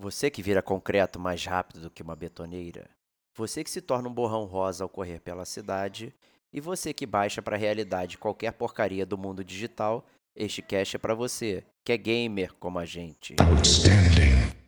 Você que vira concreto mais rápido do que uma betoneira. Você que se torna um borrão rosa ao correr pela cidade. E você que baixa para a realidade qualquer porcaria do mundo digital. Este cast é para você, que é gamer como a gente. Outstanding.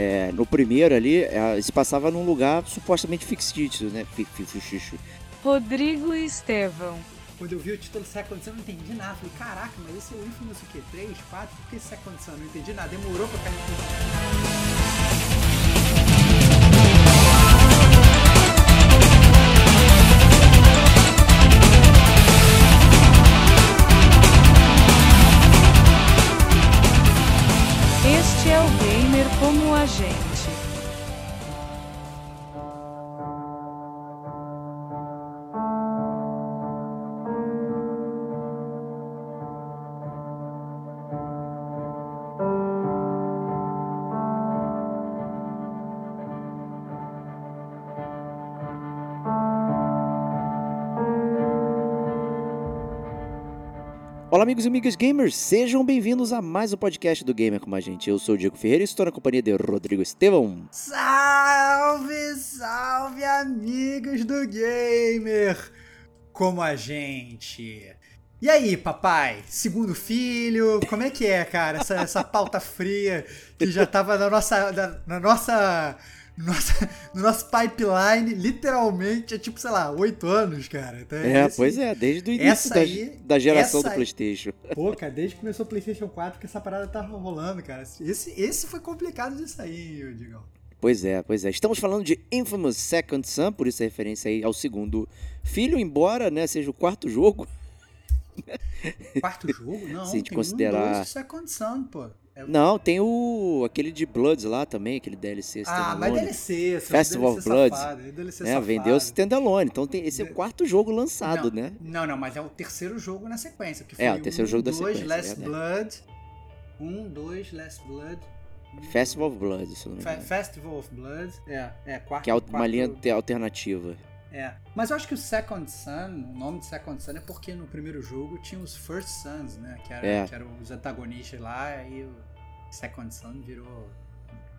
É, no primeiro ali, é, se passava num lugar supostamente fictício, né? Rodrigo Estevão. Quando eu vi o título Second Sun, eu não entendi nada. Falei, caraca, mas esse é o Infamous o quê? 3, 4? Por que Second Sun? Não entendi nada. Demorou pra cair como Olá, amigos e amigas gamers, sejam bem-vindos a mais um podcast do Gamer com a gente. Eu sou o Diego Ferreira e estou na companhia de Rodrigo Estevão. Salve, salve, amigos do Gamer como a gente. E aí, papai? Segundo filho, como é que é, cara? Essa, essa pauta fria que já tava na nossa, na, na nossa no nosso, no nosso pipeline, literalmente, é tipo, sei lá, oito anos, cara. Então, é, esse, pois é, desde o início da, aí, da geração do PlayStation. Pô, cara, desde que começou o PlayStation 4 que essa parada tá rolando, cara. Esse, esse foi complicado de sair, Digão. Pois é, pois é. Estamos falando de Infamous Second Son, por isso a referência aí ao segundo filho, embora né, seja o quarto jogo. Quarto jogo? Não, Se a gente considerar... um, dois, Second Son, pô. É... Não, tem o aquele de Bloods lá também, aquele DLC Ah, mas DLC, Festival of Bloods. é, é vendeu o standalone. Então tem, esse é o quarto jogo lançado, não, né? Não, não, mas é o terceiro jogo na sequência. Que foi é, o terceiro um, jogo da dois, sequência. Last é Blood. Um, dois, Last Blood. Festival of Blood, se não me engano. Festival of Blood, é, é quarto. Que é uma quarto... linha alternativa. É. Mas eu acho que o Second Son, o nome de Second Son é porque no primeiro jogo tinha os First Sons, né? Que, era, é. que eram os antagonistas lá e o Second Son virou.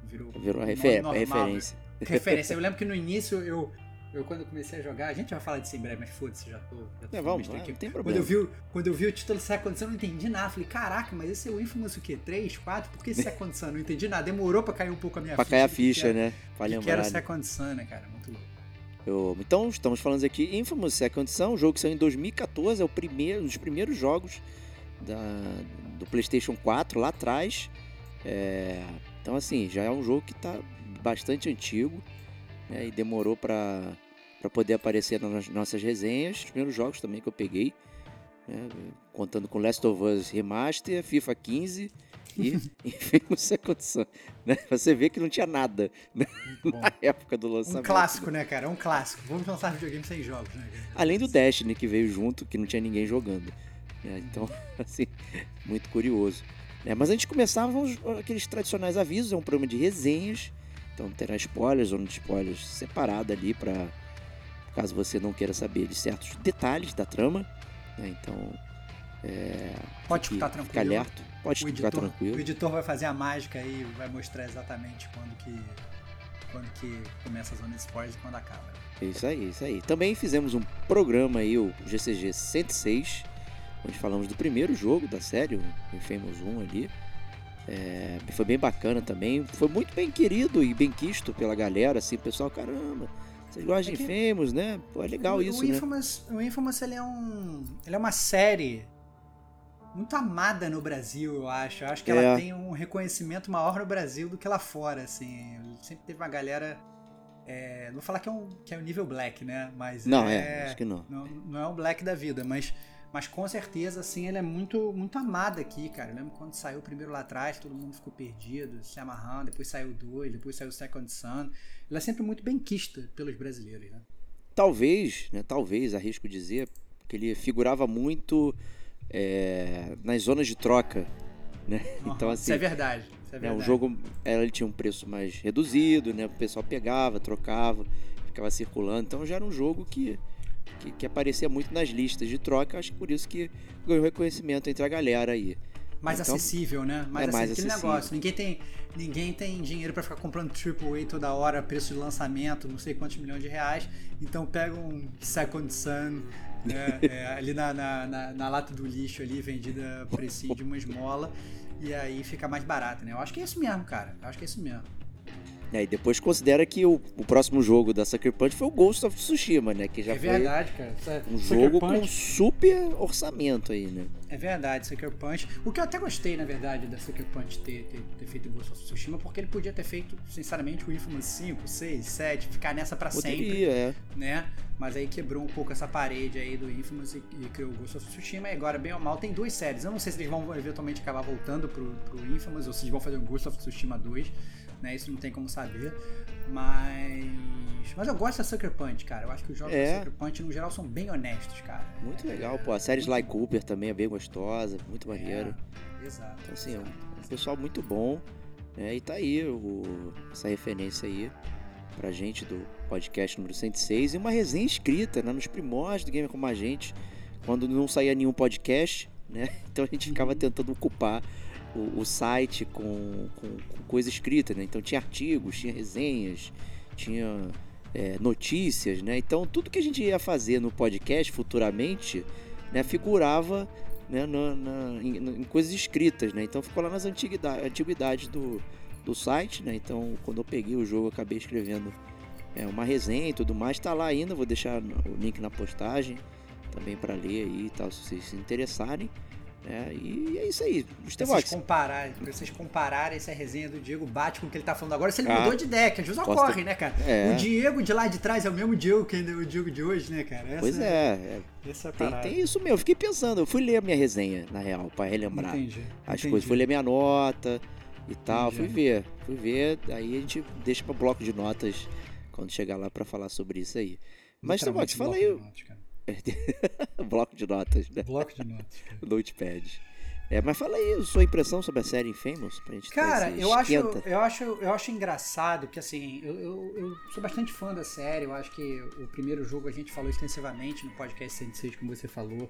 Virou, virou refer normal, referência. Referência. Eu lembro que no início eu. Eu, quando comecei a jogar, a gente vai falar disso em breve, mas foda-se, já tô. Já tô é, vamos, não tem problema. Quando eu, vi, quando eu vi o título Second Son, eu não entendi nada. Falei, caraca, mas esse é o Infamous o quê? 3, 4? Por que Second Son? Não entendi nada. Demorou pra cair um pouco a minha pra ficha. Pra cair a ficha, que né? Pra lembrar. Que era Second Son, né, cara? Muito louco. Eu, então, estamos falando aqui Infamous Second Son, um jogo que saiu em 2014, é o primeiro, um dos primeiros jogos da, do PlayStation 4 lá atrás. É, então, assim, já é um jogo que está bastante antigo né, e demorou para poder aparecer nas nossas resenhas. Os primeiros jogos também que eu peguei, né, contando com Last of Us Remaster, FIFA 15 e enfim, essa condição. Né? Você vê que não tinha nada né? na época do lançamento. Um clássico, né, cara? É um clássico. Vamos lançar videogame sem jogos, né? Cara? Além do Destiny que veio junto, que não tinha ninguém jogando. Né? Então, assim, muito curioso. É, mas antes de começar, vamos aqueles tradicionais avisos, é um programa de resenhas, então terá spoilers, zona de spoilers separada ali para caso você não queira saber de certos detalhes da trama, né? então é, pode ficar tranquilo, ficar alerta, pode o ficar editor, tranquilo. O editor vai fazer a mágica aí, vai mostrar exatamente quando que quando que começa a zona de spoilers e quando acaba. Isso aí, isso aí. Também fizemos um programa aí, o GCG 106, onde falamos do primeiro jogo da série, o Infamous 1 ali. É, foi bem bacana também. Foi muito bem querido e bem quisto pela galera, assim, pessoal, caramba, vocês gostam é de Infamous, né? Pô, é legal o, isso, o Infamous, né? O Infamous, ele é um... Ele é uma série muito amada no Brasil, eu acho. Eu acho que é. ela tem um reconhecimento maior no Brasil do que lá fora, assim. Sempre teve uma galera... É, não vou falar que é, um, que é o nível black, né? Mas não, é, é acho que não. não. Não é o black da vida, mas mas com certeza, assim, ela é muito, muito amada aqui, cara. Eu lembro quando saiu o primeiro lá atrás, todo mundo ficou perdido, se amarrando. Depois saiu o 2, depois saiu o Second Sun. Ela é sempre muito bem quista pelos brasileiros, né? Talvez, né? Talvez, arrisco dizer, que ele figurava muito é, nas zonas de troca, né? Uhum, Então Isso é assim, verdade. Isso é né, verdade. um jogo é, ele tinha um preço mais reduzido, né? O pessoal pegava, trocava, ficava circulando. Então já era um jogo que, que, que aparecia muito nas listas de troca. Acho que por isso que ganhou reconhecimento entre a galera aí. Mais Então, acessível, né? Mais, é mais acessível. Aquele negócio. Ninguém tem, ninguém tem dinheiro pra ficar comprando AAA toda hora, preço de lançamento, não sei quantos milhões de reais. Então pega um Second Sun né, é, ali na, na, na- na lata do lixo ali, vendida a precinho de uma esmola. E aí fica mais barato, né? Eu acho que é isso mesmo, cara. Eu acho que é isso mesmo. É, e depois considera que o, o próximo jogo da Sucker Punch foi o Ghost of Tsushima, né? Que já é foi verdade, cara. Isso é- um Sucker jogo Punch- com super orçamento aí, né? É verdade, Sucker Punch. O que eu até gostei, na verdade, da Sucker Punch ter, ter, ter feito Ghost of Tsushima, porque ele podia ter feito, sinceramente, o Infamous 5, 6, 7, ficar nessa pra sempre, Poderia, é. né? Mas aí quebrou um pouco essa parede aí do Infamous e, e criou o Ghost of Tsushima. E agora, bem ou mal, tem duas séries. Eu não sei se eles vão eventualmente acabar voltando pro, pro Infamous ou se eles vão fazer o Ghost of Tsushima 2, né? Isso não tem como saber. Mas. Mas eu gosto da Sucker Punch, cara. Eu acho que os jogos É. da Sucker Punch, no geral, são bem honestos, cara. Muito É, legal, pô. A série Sly Cooper também é bem gostosa, muito maneiro. É, exato. Então, assim, é exato, um pessoal muito bom. Né? E tá aí o- essa referência aí pra gente do podcast número 106 e uma resenha escrita, né? Nos primórdios do Gamer Como a Gente, quando não saía nenhum podcast, né? Então a gente ficava tentando ocupar o, o site com, com, com coisa escrita, né? Então tinha artigos, tinha resenhas, tinha é, notícias, né? Então tudo que a gente ia fazer no podcast futuramente, né? Figurava né, na, na- em, em coisas escritas, né? Então ficou lá nas antiguidades, antiguidades do, do site, né? Então quando eu peguei o jogo, acabei escrevendo é, uma resenha e tudo mais. Tá lá ainda, vou deixar o link na postagem também para ler aí e tal, se vocês se interessarem. Né? e é isso aí. Pra vocês, compararem, pra vocês compararem essa resenha do Diego bate com o que ele tá falando agora. Se ele Ah, mudou de que às vezes posso ocorre, né, cara? É. O Diego de lá de trás é o mesmo Diego que o Diego de hoje, né, cara? Essa, pois é, é, Essa é tem, tem isso mesmo. Eu fiquei pensando, eu fui ler a minha resenha, na real, para relembrar. Entendi. as entendi. coisas. Fui ler minha nota e tal, Entendi. fui ver. Fui ver, aí a gente deixa para bloco de notas quando chegar lá para falar sobre isso aí. Mas, Stevox, fala aí. notas, cara. bloco de notas, né? Bloco de notas. Notepad. É, mas fala aí a sua impressão sobre a série Infamous, pra gente ter Cara, eu acho, eu, acho, eu acho engraçado que, assim, eu, eu, eu sou bastante fã da série. Eu acho que o primeiro jogo a gente falou extensivamente no podcast 106, como você falou.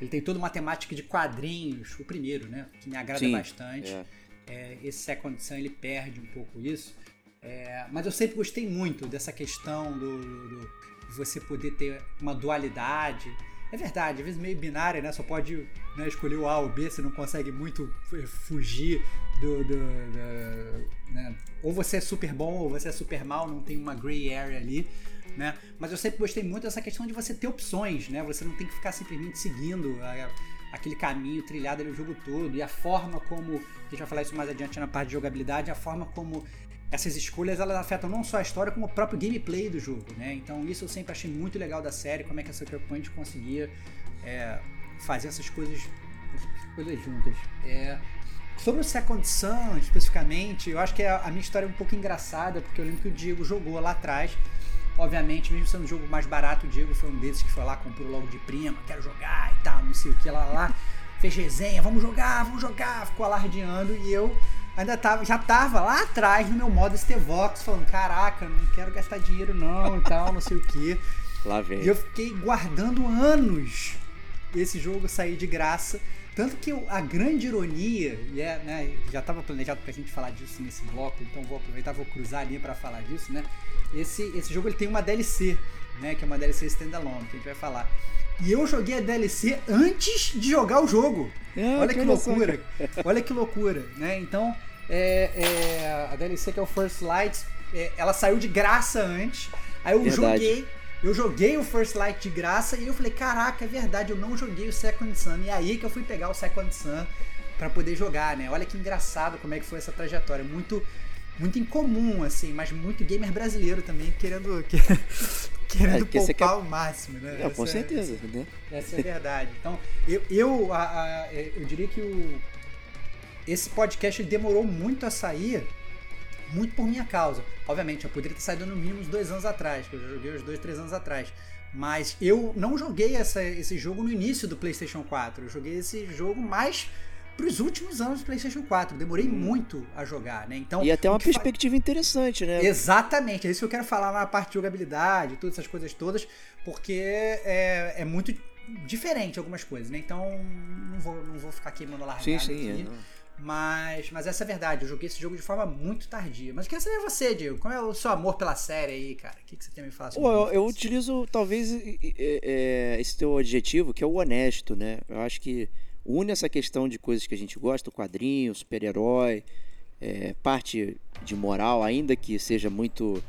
Ele tem toda uma temática de quadrinhos, o primeiro, né? Que me agrada Sim, bastante. é. É, esse Second Sun ele perde um pouco isso. É, mas eu sempre gostei muito dessa questão do, do- do- você poder ter uma dualidade. É verdade, às vezes meio binária, né? Só pode né, escolher o A ou B, você não consegue muito f- fugir do. do- da- né? Ou você é super bom ou você é super mal, não tem uma gray area ali. Né? Mas eu sempre gostei muito dessa questão de você ter opções, né? Você não tem que ficar simplesmente seguindo a- aquele caminho trilhado ali o jogo todo. E a forma como. A gente vai falar isso mais adiante na parte de jogabilidade, a forma como essas escolhas elas afetam não só a história, como o próprio gameplay do jogo, né? Então isso eu sempre achei muito legal da série, como é que a Sucker Punch conseguia é, fazer essas coisas, essas coisas juntas. É, sobre o Second Sun, especificamente, eu acho que a, a minha história é um pouco engraçada, porque eu lembro que o Diego jogou lá atrás. Obviamente, mesmo sendo um jogo mais barato, o Diego foi um desses que foi lá, comprou logo de prima, quero jogar e tal, não sei o que lá, lá. Fez resenha, vamos jogar, vamos jogar, ficou alardeando e eu ainda tava, já tava lá atrás no meu modo Stevox, falando, caraca, não quero gastar dinheiro não e tal, não sei o que. Lá vem. E eu fiquei guardando anos esse jogo sair de graça. Tanto que a grande ironia, e é, né, já estava planejado pra gente falar disso nesse bloco, então vou aproveitar, vou cruzar a linha pra falar disso, né? Esse, esse jogo ele tem uma DLC, né, que é uma DLC standalone, que a gente vai falar. E eu joguei a DLC antes de jogar o jogo. Ah, Olha que só, loucura. Olha que loucura, né? Então, é, é, a DLC que é o First Light, é, ela saiu de graça antes. Aí eu Verdade. joguei, eu joguei o First Light de graça e eu falei, caraca, é verdade, eu não joguei o Second Sun. E aí que eu fui pegar o Second Sun pra poder jogar, né? Olha que engraçado como é que foi essa trajetória. Muito muito incomum, assim, mas muito gamer brasileiro também querendo, que- querendo É, poupar o máximo, né? É, com Essa- certeza, né? essa é a verdade. Então, eu, eu, a- a- eu diria que o, esse podcast demorou muito a sair, muito por minha causa. Obviamente, eu poderia ter saído no mínimo uns dois anos atrás, que eu joguei uns dois, três anos atrás. Mas eu não joguei essa, esse jogo no início do PlayStation 4. Eu joguei esse jogo mais para os últimos anos do PlayStation 4. Demorei hum. muito a jogar, né? Então, e até uma perspectiva fa... interessante, né? Exatamente, é isso que eu quero falar na parte de jogabilidade, todas essas coisas todas, porque é, é muito diferente algumas coisas, né? Então não vou, não vou ficar queimando largada sim, sim, aqui. É, mas, mas essa é a verdade, eu joguei esse jogo de forma muito tardia. Mas queria saber você, Diego, qual é o seu amor pela série aí, cara? O que, que você tem a me falar sobre isso? Eu, eu utilizo talvez é, esse teu adjetivo, que é o honesto, né? Eu acho que une essa questão de coisas que a gente gosta, quadrinho, super-herói, é, parte de moral, ainda que seja muito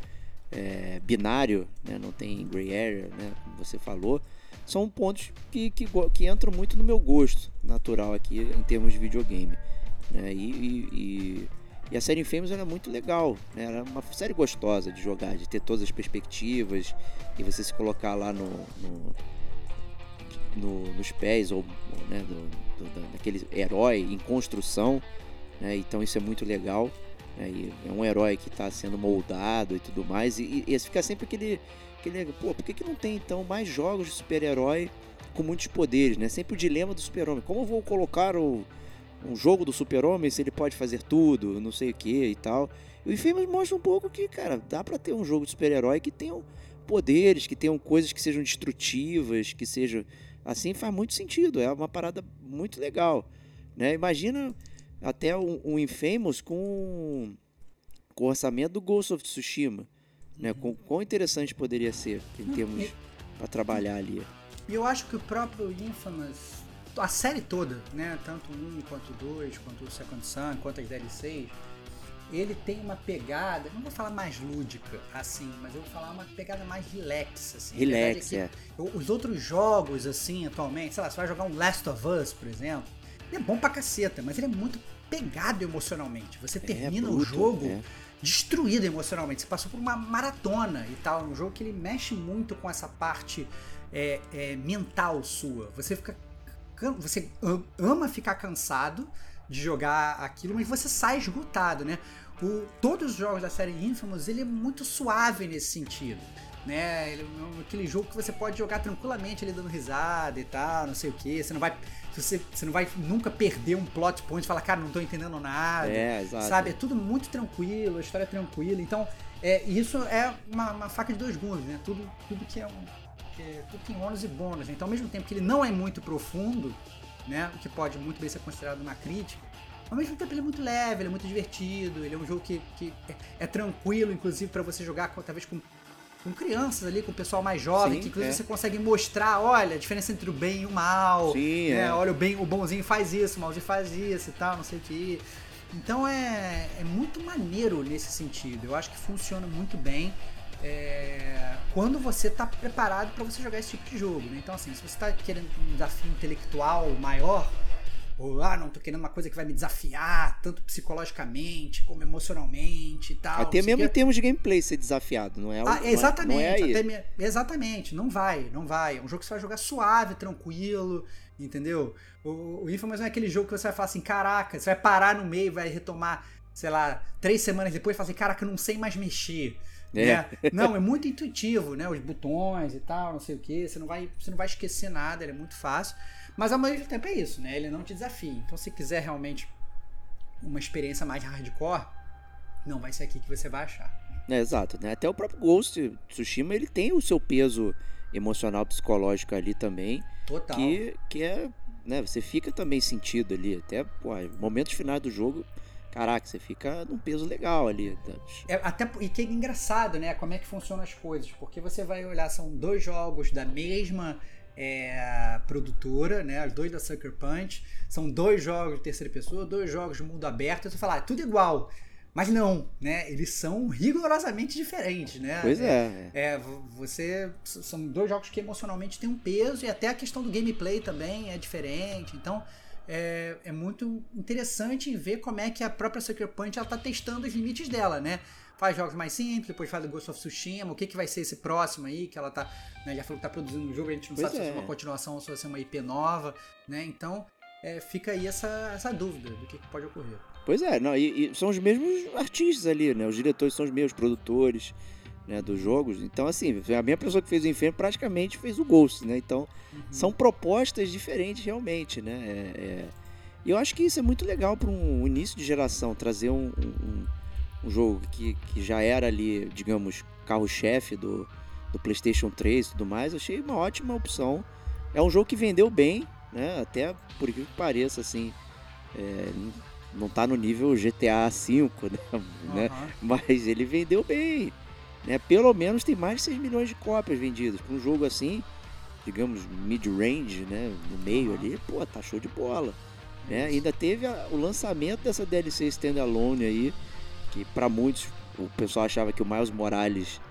é, binário, né? não tem gray area, né? como você falou, são pontos que, que, que entram muito no meu gosto natural aqui em termos de videogame. Né? E, e, e, e, a série Infamous era muito legal, né? era uma série gostosa de jogar, de ter todas as perspectivas e você se colocar lá no, no, no nos pés ou né, do, do, daquele herói em construção, né? então isso é muito legal. Né? é um herói que está sendo moldado e tudo mais, e, e, fica sempre aquele, aquele pô, por que, que não tem então mais jogos de super-herói com muitos poderes, né? Sempre o dilema do super-homem, como vou colocar o, um jogo do super-homem se ele pode fazer tudo, não sei o que e tal. E o Infamous mostra um pouco que, cara, dá para ter um jogo de super-herói que tenham poderes, que tenham coisas que sejam destrutivas, que sejam Assim faz muito sentido, é uma parada muito legal. Né? Imagina até um, um Infamous com, com o orçamento do Ghost of Tsushima. Né? Com, quão interessante poderia ser em termos para trabalhar ali. E eu acho que o próprio Infamous, a série toda, né? tanto um quanto dois, quanto o Second Son, quanto as DLCs, ele tem uma pegada, não vou falar mais lúdica, assim, mas eu vou falar uma pegada mais relax, assim. Relax, é. Os outros jogos, assim, atualmente, sei lá, você vai jogar um Last of Us, por exemplo, ele é bom pra caceta, mas ele é muito pegado emocionalmente. Você é, termina é, bruto, o jogo é. destruído emocionalmente. Você passou por uma maratona e tal. É um jogo que ele mexe muito com essa parte é, é mental sua. Você fica. Você ama ficar cansado de jogar aquilo, mas você sai esgotado, né? O, todos os jogos da série Infamous, ele é muito suave nesse sentido. Né? Ele é aquele jogo que você pode jogar tranquilamente ali dando risada e tal, não sei o que. Você não vai. Você, você não vai nunca perder um plot point e falar, cara, não tô entendendo nada. É, exato. Sabe? É tudo muito tranquilo, a história é tranquila. Então, é, isso é uma, uma faca de dois gumes, né? Tudo, tudo que é um. Que é, tudo tem ônus e bônus. Então, ao mesmo tempo que ele não é muito profundo, né? O que pode muito bem ser considerado uma crítica. Ao mesmo tempo ele é muito leve, ele é muito divertido, ele é um jogo que, que é, é tranquilo, inclusive para você jogar talvez com, com crianças ali, com o pessoal mais jovem, Sim, que inclusive é. você consegue mostrar, olha, a diferença entre o bem e o mal. Sim, né? é. Olha, o bem, o bonzinho faz isso, o malzinho faz isso e tal, não sei o que. Então é, é muito maneiro nesse sentido. Eu acho que funciona muito bem é, quando você está preparado para você jogar esse tipo de jogo. Né? Então, assim, se você está querendo um desafio intelectual maior, ou ah, não, tô querendo uma coisa que vai me desafiar, tanto psicologicamente como emocionalmente e tal. Até mesmo que... em termos de gameplay ser desafiado, não é? Ah, exatamente, não é, não é me... exatamente, não vai, não vai. É um jogo que você vai jogar suave, tranquilo, entendeu? O, o Infamous não é aquele jogo que você vai falar assim, caraca, você vai parar no meio, vai retomar, sei lá, três semanas depois e falar assim, caraca, eu não sei mais mexer. É. Né? Não, é muito intuitivo, né? Os botões e tal, não sei o que. Você não vai, você não vai esquecer nada, ele é muito fácil. Mas ao mesmo tempo é isso, né? Ele não te desafia. Então, se quiser realmente uma experiência mais hardcore, não vai ser aqui que você vai achar. É, exato, né? Até o próprio Ghost Tsushima, ele tem o seu peso emocional, psicológico ali também. Total. Que, que é, né? Você fica também sentido ali. Até, pô, momentos finais do jogo caraca, você fica num peso legal ali. É, até, e que é engraçado, né? Como é que funcionam as coisas. Porque você vai olhar, são dois jogos da mesma é, produtora, né? Os dois da Sucker Punch. São dois jogos de terceira pessoa, dois jogos de mundo aberto. E você fala, ah, é tudo igual. Mas não, né? Eles são rigorosamente diferentes, né? Pois é. é. é. você são dois jogos que emocionalmente têm um peso e até a questão do gameplay também é diferente. Então, é, é muito interessante em ver como é que a própria Sucker Punch ela tá testando os limites dela, né? Faz jogos mais simples, depois faz o Ghost of Tsushima, o que, que vai ser esse próximo aí, que ela tá, né, já falou que tá produzindo um jogo, a gente não pois sabe é. se vai ser uma continuação ou se vai ser uma IP nova, né? Então, é, fica aí essa, essa dúvida do que, que pode ocorrer. Pois é, não, e, e, são os mesmos artistas ali, né? Os diretores são os mesmos, produtores. né, dos jogos. Então, assim, a mesma pessoa que fez o Inferno praticamente fez o Ghost, né? Então, uhum. são propostas diferentes realmente, né? É, é... E eu acho que isso é muito legal para um início de geração, trazer um, um, um jogo que, que já era ali, digamos, carro-chefe do, do PlayStation 3 e tudo mais. Achei uma ótima opção. É um jogo que vendeu bem, né? Até por que pareça, assim. É, não tá no nível GTA V, né? Uhum. Mas ele vendeu bem. Né? Pelo menos tem mais de 6 milhões de cópias vendidas. Para um jogo assim, digamos, mid-range, né? No meio uhum. ali, pô, tá show de bola. Né? Ainda teve a, o lançamento dessa DLC Standalone aí, que para muitos o pessoal achava que o Miles Morales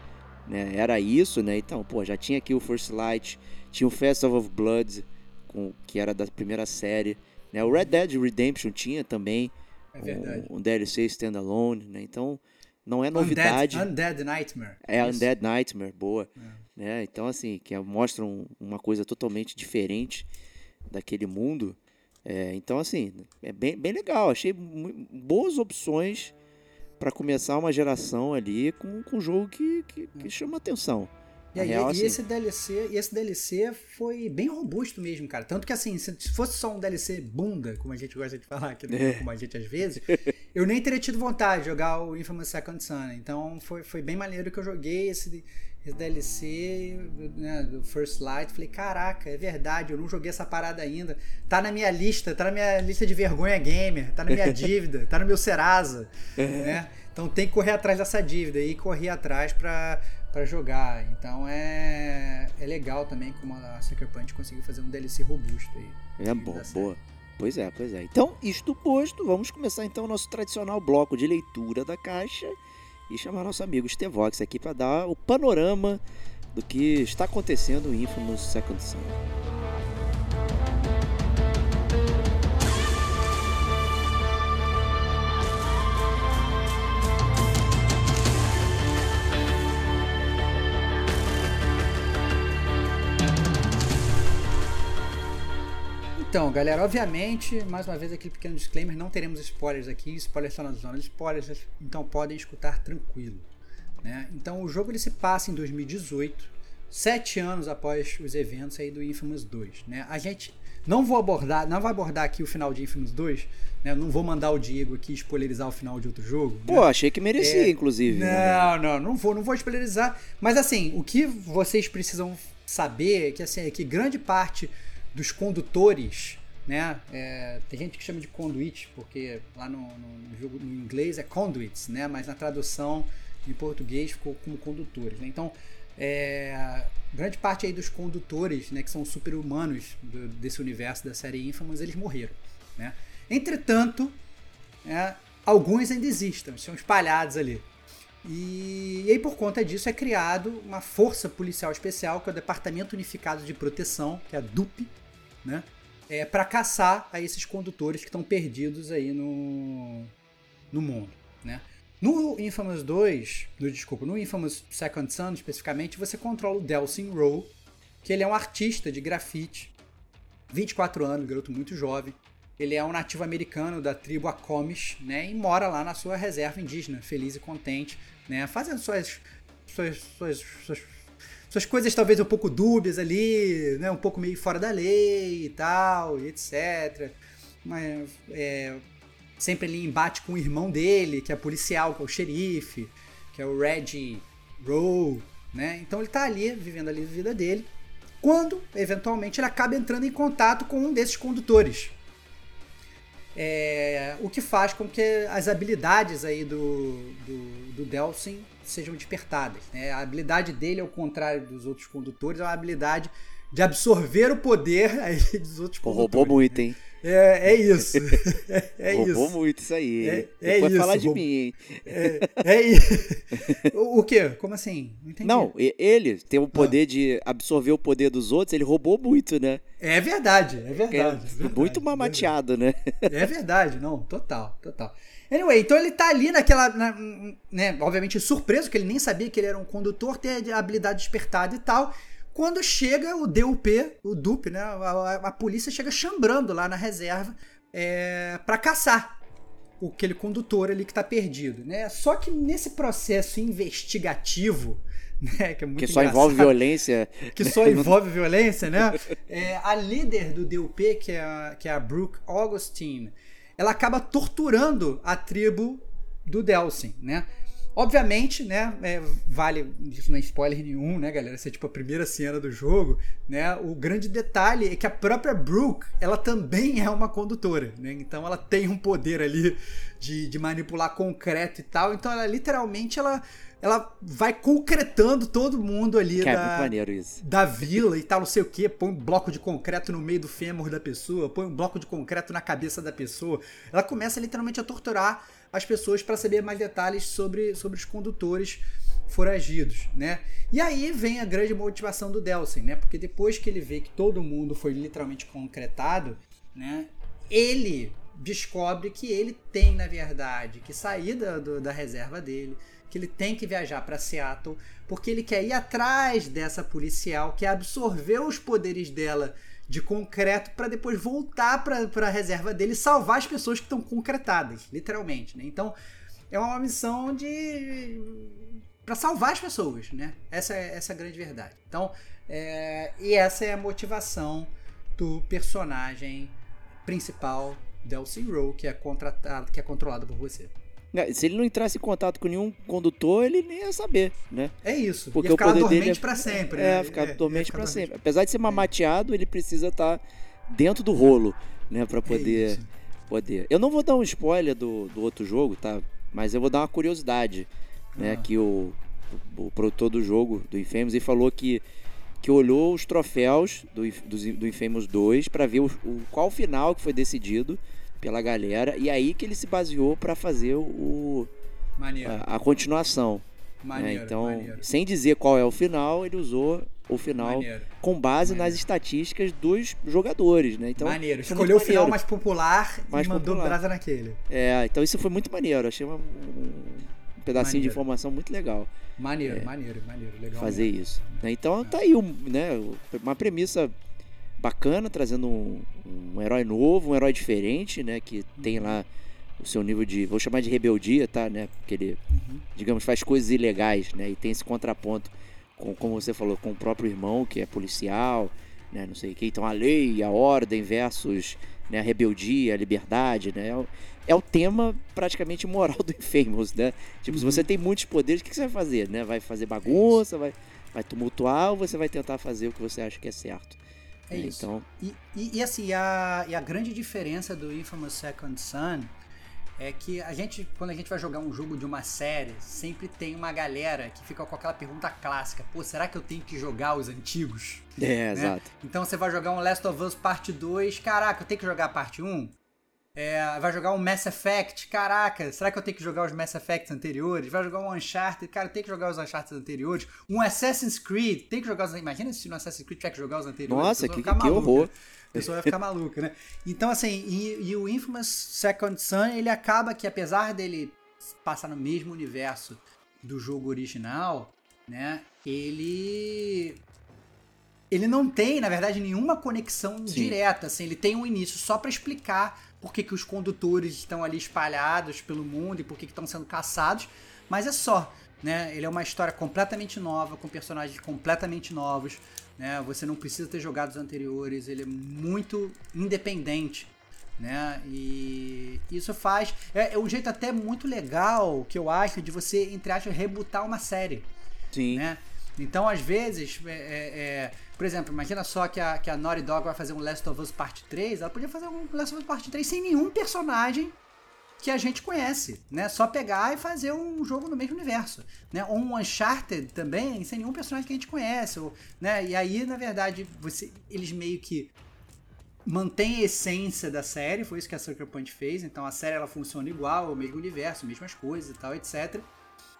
né, era isso, né? Então, pô, já tinha aqui o First Light, tinha o Festival of Blood, com, que era da primeira série. Né? O Red Dead Redemption tinha também é um, um, DLC standalone, né? Então não é novidade. Undead, Undead Nightmare. É Isso. Undead Nightmare, boa. É. Né? Então assim, que mostra um, uma coisa totalmente diferente daquele mundo. É, então assim, é bem, bem legal. Achei boas opções para começar uma geração ali com, com um jogo que, que, que chama atenção. E, aí, real, e, assim... esse DLC, e esse DLC foi bem robusto mesmo, cara. Tanto que assim, se fosse só um DLC bunda, como a gente gosta de falar aqui, é. como a gente às vezes, eu nem teria tido vontade de jogar o Infamous Second Son. Então foi, foi bem maneiro que eu joguei esse, esse DLC né, do First Light. Falei, caraca, é verdade, eu não joguei essa parada ainda. Tá na minha lista, tá na minha lista de vergonha gamer, tá na minha dívida, tá no meu Serasa, né? Então tem que correr atrás dessa dívida e correr atrás para para jogar. Então é, é legal também como a Sucker Punch conseguiu fazer um DLC robusto aí. É bom, boa. Pois é, pois é. Então, isto posto, vamos começar então o nosso tradicional bloco de leitura da caixa e chamar nosso amigo Stevox aqui para dar o panorama do que está acontecendo no Infamous Second Son. Então, galera, obviamente, mais uma vez aquele pequeno disclaimer, não teremos spoilers aqui, spoilers só na zona de spoilers, então podem escutar tranquilo. Né? Então, o jogo ele se passa em 2018, sete anos após os eventos aí do Infamous 2. Né? A gente não vou abordar, não vai abordar aqui o final de Infamous 2, né? Não vou mandar o Diego aqui spoilerizar o final de outro jogo. Pô, né? achei que merecia, é, inclusive. Não, né? não, não vou, não vou spoilerizar. Mas assim, o que vocês precisam saber é que assim, é que grande parte dos condutores, né? É, tem gente que chama de conduit, porque lá no, no, no, jogo no inglês é conduits, né? Mas na tradução em português ficou como condutores. Né? Então, é, grande parte aí dos condutores, né, que são super-humanos desse universo da série Infamous, eles morreram, né? Entretanto, é, alguns ainda existem, são espalhados ali. E, e, aí, por conta disso, é criado uma força policial especial, que é o Departamento Unificado de Proteção, que é a DUP, né? É, para caçar a esses condutores que estão perdidos aí no, no mundo, né? No Infamous 2, no, desculpa, no Infamous Second Son especificamente, você controla o Delsin Rowe, que ele é um artista de grafite, 24 anos, garoto muito jovem. Ele é um nativo americano da tribo Akomis, né? E mora lá na sua reserva indígena, feliz e contente, né? Fazendo suas, suas, suas, suas suas coisas talvez um pouco dúbias ali, né? Um pouco meio fora da lei e tal, e etc. Mas é, sempre ali embate com o irmão dele, que é policial, que é o xerife, que é o Reggie Rowe, né? Então ele tá ali, vivendo ali a vida dele, quando, eventualmente, ele acaba entrando em contato com um desses condutores. É, o que faz com que as habilidades aí do, do, do Delsin sejam despertadas. Né? A habilidade dele, ao contrário dos outros condutores, é uma habilidade de absorver o poder aí dos outros condutores. Roubou muito, hein? É, é isso. É, é Roubou isso. muito isso aí. É, é Depois isso. falar de mim, hein? É, é isso. O, o quê? Como assim? Não entendi. Não, ele tem o poder ah. de absorver o poder dos outros, ele roubou muito, né? É verdade, é verdade. É, verdade, muito mamateado, né? É verdade, não, total, total. Anyway, então ele tá ali naquela. Na, né, obviamente surpreso, que ele nem sabia que ele era um condutor, ter a habilidade despertada e tal. Quando chega o DUP, o DUP, né? A, a, a polícia chega chambrando lá na reserva é, para caçar aquele condutor ali que está perdido, né? Só que nesse processo investigativo, né, que é muito que só envolve violência, que só envolve violência, né? É, a líder do DUP, que é a, que é a Brooke Augustine, ela acaba torturando a tribo do Delsin, né? Obviamente, né, é, vale, isso não é spoiler nenhum, né, galera, essa é tipo a primeira cena do jogo, né, o grande detalhe é que a própria Brooke, ela também é uma condutora, né, então ela tem um poder ali de, de manipular concreto e tal, então ela literalmente, ela, ela vai concretando todo mundo ali que é da, é da vila e tal, não sei o que, põe um bloco de concreto no meio do fêmur da pessoa, põe um bloco de concreto na cabeça da pessoa, ela começa literalmente a torturar as pessoas para saber mais detalhes sobre, sobre os condutores foragidos, né? E aí vem a grande motivação do Delsin, né? Porque depois que ele vê que todo mundo foi literalmente concretado, né? Ele descobre que ele tem, na verdade, que sair da, do, da reserva dele, que ele tem que viajar para Seattle, porque ele quer ir atrás dessa policial, que absorveu os poderes dela de concreto para depois voltar para a reserva dele e salvar as pessoas que estão concretadas, literalmente. Né? Então é uma missão de para salvar as pessoas, né? Essa é, essa é a grande verdade. Então, é, e essa é a motivação do personagem principal, Delcy Rowe, que é contratado, que é controlado por você. É, se ele não entrasse em contato com nenhum condutor, ele nem ia saber, né? É isso. Porque ia ficar o poder dormente dele é, para sempre. É, né? ficar é, dormente para sempre. Apesar de ser mamateado, ele precisa estar tá dentro do rolo, né, para poder é poder. Eu não vou dar um spoiler do, do outro jogo, tá? Mas eu vou dar uma curiosidade, né, ah. que o, o, o produtor do jogo, do Infamous, ele falou que que olhou os troféus do, do, do Infamous 2 para ver o, o, qual final que foi decidido pela galera. E aí que ele se baseou para fazer o a, a, continuação. Né? Maneiro, né? Então, maneiro. sem dizer qual é o final, ele usou o final maneiro, com base nas estatísticas dos jogadores, né? Então, maneiro. Escolheu o final mais popular mais e mandou popular. brasa naquele. É, então isso foi muito maneiro. Achei uma, um pedacinho de informação muito legal. Maneiro, é, maneiro, maneiro. Legal fazer mesmo. isso. Né? Então tá aí um, né, uma premissa bacana, trazendo um, um, herói novo, um herói diferente, né? Que tem lá o seu nível de, vou chamar de rebeldia, tá? Né? Porque ele, uhum. digamos, faz coisas ilegais, né? E tem esse contraponto, com, como você falou, com o próprio irmão, que é policial, né? Não sei o que. Então a lei, a ordem versus né? a rebeldia, a liberdade, né? É o, é o tema praticamente moral do Infamous, né? Tipo, uhum. se você tem muitos poderes, o que você vai fazer, né? Vai fazer bagunça, vai, vai tumultuar ou você vai tentar fazer o que você acha que é certo? É isso. Então... E, e, e, assim, a, e a grande diferença do Infamous Second Son é que a gente, quando a gente vai jogar um jogo de uma série, sempre tem uma galera que fica com aquela pergunta clássica: pô, será que eu tenho que jogar os antigos? É, né? exato. Então você vai jogar um Last of Us Parte 2, caraca, eu tenho que jogar a parte 1? É, vai jogar um Mass Effect, caraca, será que eu tenho que jogar os Mass Effects anteriores? Vai jogar um Uncharted, cara, tem que jogar os Uncharted anteriores. Um Assassin's Creed, tem que jogar os. Imagina se no Assassin's Creed tiver que jogar os anteriores. Nossa, que, que horror. A pessoa vai ficar maluca, né? Então, assim, e, e, o Infamous Second Son, ele acaba que, apesar dele passar no mesmo universo do jogo original, né? Ele. Ele não tem, na verdade, nenhuma conexão Sim. direta. Assim, ele tem um início só para explicar por que, que os condutores estão ali espalhados pelo mundo e por que, que estão sendo caçados, mas é só. Né? Ele é uma história completamente nova, com personagens completamente novos. Né? Você não precisa ter jogado os anteriores, ele é muito independente. Né? E isso faz. É, é um jeito até muito legal que eu acho de você, entre aspas, rebutar uma série. Sim. Né? Então, às vezes, é, é, é por exemplo, imagina só que a, que a Naughty Dog vai fazer um Last of Us Part 3, ela podia fazer um Last of Us Part 3 sem nenhum personagem que a gente conhece, né? Só pegar e fazer um jogo no mesmo universo, né? Ou um Uncharted também, sem nenhum personagem que a gente conhece, ou, né? E aí, na verdade, você, eles meio que mantêm a essência da série, foi isso que a Sucker Punch fez, então a série ela funciona igual, o mesmo universo, mesmas coisas e tal, etc.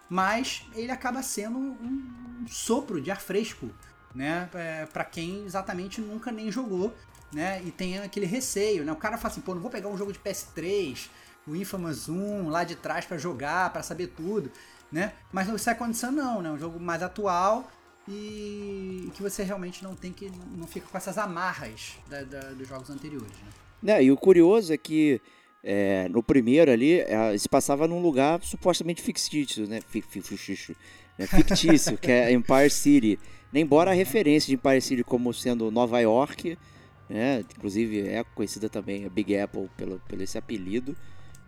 Mas ele acaba sendo um, um sopro de ar fresco né? É, para quem exatamente nunca nem jogou, né? E tem aquele receio, né? O cara fala assim, pô, não vou pegar um jogo de PS3, o Infamous 1 lá de trás para jogar, para saber tudo, né? Mas no Second Son não, né? Um jogo mais atual e que você realmente não tem que não fica com essas amarras da, da, dos jogos anteriores, né? É, e o curioso é que é, no primeiro ali, é, se passava num lugar supostamente fictício, né? Né? fictício que é Empire City. Embora a referência de Empire City como sendo Nova York, né? Inclusive é conhecida também a Big Apple pelo, pelo esse apelido,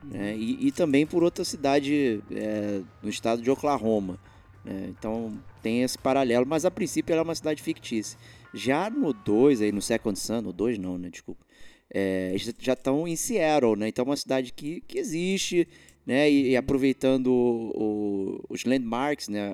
né? E, e também por outra cidade é, no estado de Oklahoma. Né? Então tem esse paralelo, mas a princípio ela é uma cidade fictícia. Já no 2, aí no Second Sun, no 2 não, né? Desculpa é, já estão em Seattle, né? Então é uma cidade que, que existe, né? E, e aproveitando o, os landmarks, né?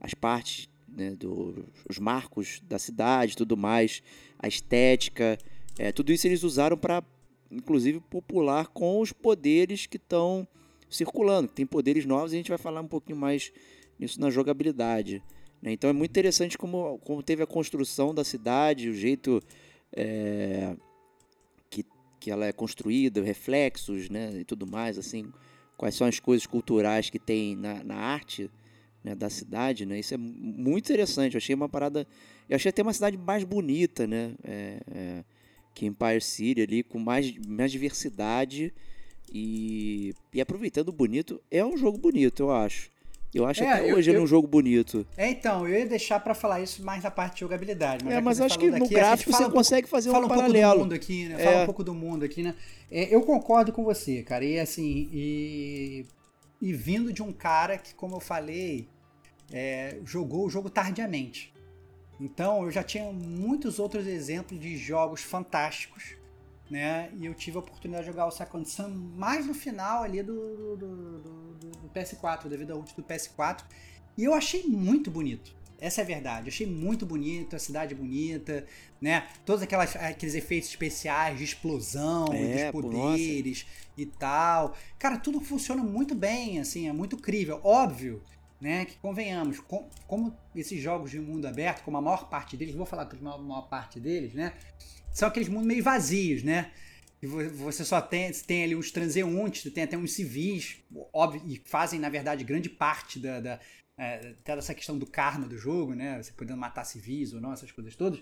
as partes, né? Do, os marcos da cidade, tudo mais, a estética, é, tudo isso eles usaram para, inclusive, popular com os poderes que estão circulando. Tem poderes novos e a gente vai falar um pouquinho mais nisso na jogabilidade. Né? Então é muito interessante como, como teve a construção da cidade, o jeito é, que ela é construída, reflexos, né, e tudo mais, assim, quais são as coisas culturais que tem na, na arte né, da cidade, né, isso é muito interessante, eu achei uma parada, eu achei até uma cidade mais bonita, né, é, é, que Empire City ali, com mais, mais diversidade e, e aproveitando o bonito, é um jogo bonito, eu acho. Eu acho é, até eu, hoje eu, ele é um jogo bonito. É, então, eu ia deixar para falar isso mais na parte de jogabilidade. Mas é, mas acho que no gráfico você um consegue fazer fala um, um paralelo. Pouco do mundo aqui, né? É. Fala um pouco do mundo aqui, né? É, eu concordo com você, cara. E assim, e, e vindo de um cara que, como eu falei, é, jogou o jogo tardiamente. Então, eu já tinha muitos outros exemplos de jogos fantásticos né? E eu tive a oportunidade de jogar o Second Sun mais no final ali do, do, do, do, do PS4, devido ao útil do PS4. E eu achei muito bonito. Essa é a verdade. Eu achei muito bonito, a cidade bonita, né? Todos aquelas, aqueles efeitos especiais de explosão é, e dos poderes e tal. Cara, tudo funciona muito bem, assim, é muito crível. Óbvio, né? Que convenhamos, com, como esses jogos de mundo aberto, como a maior parte deles, vou falar com a maior parte deles, né? são aqueles mundos meio vazios, né? E você só tem, tem ali uns transeuntes, tem até uns civis, óbvio, e fazem, na verdade, grande parte da, da é, até dessa questão do karma do jogo, né? Você podendo matar civis ou não, essas coisas todas.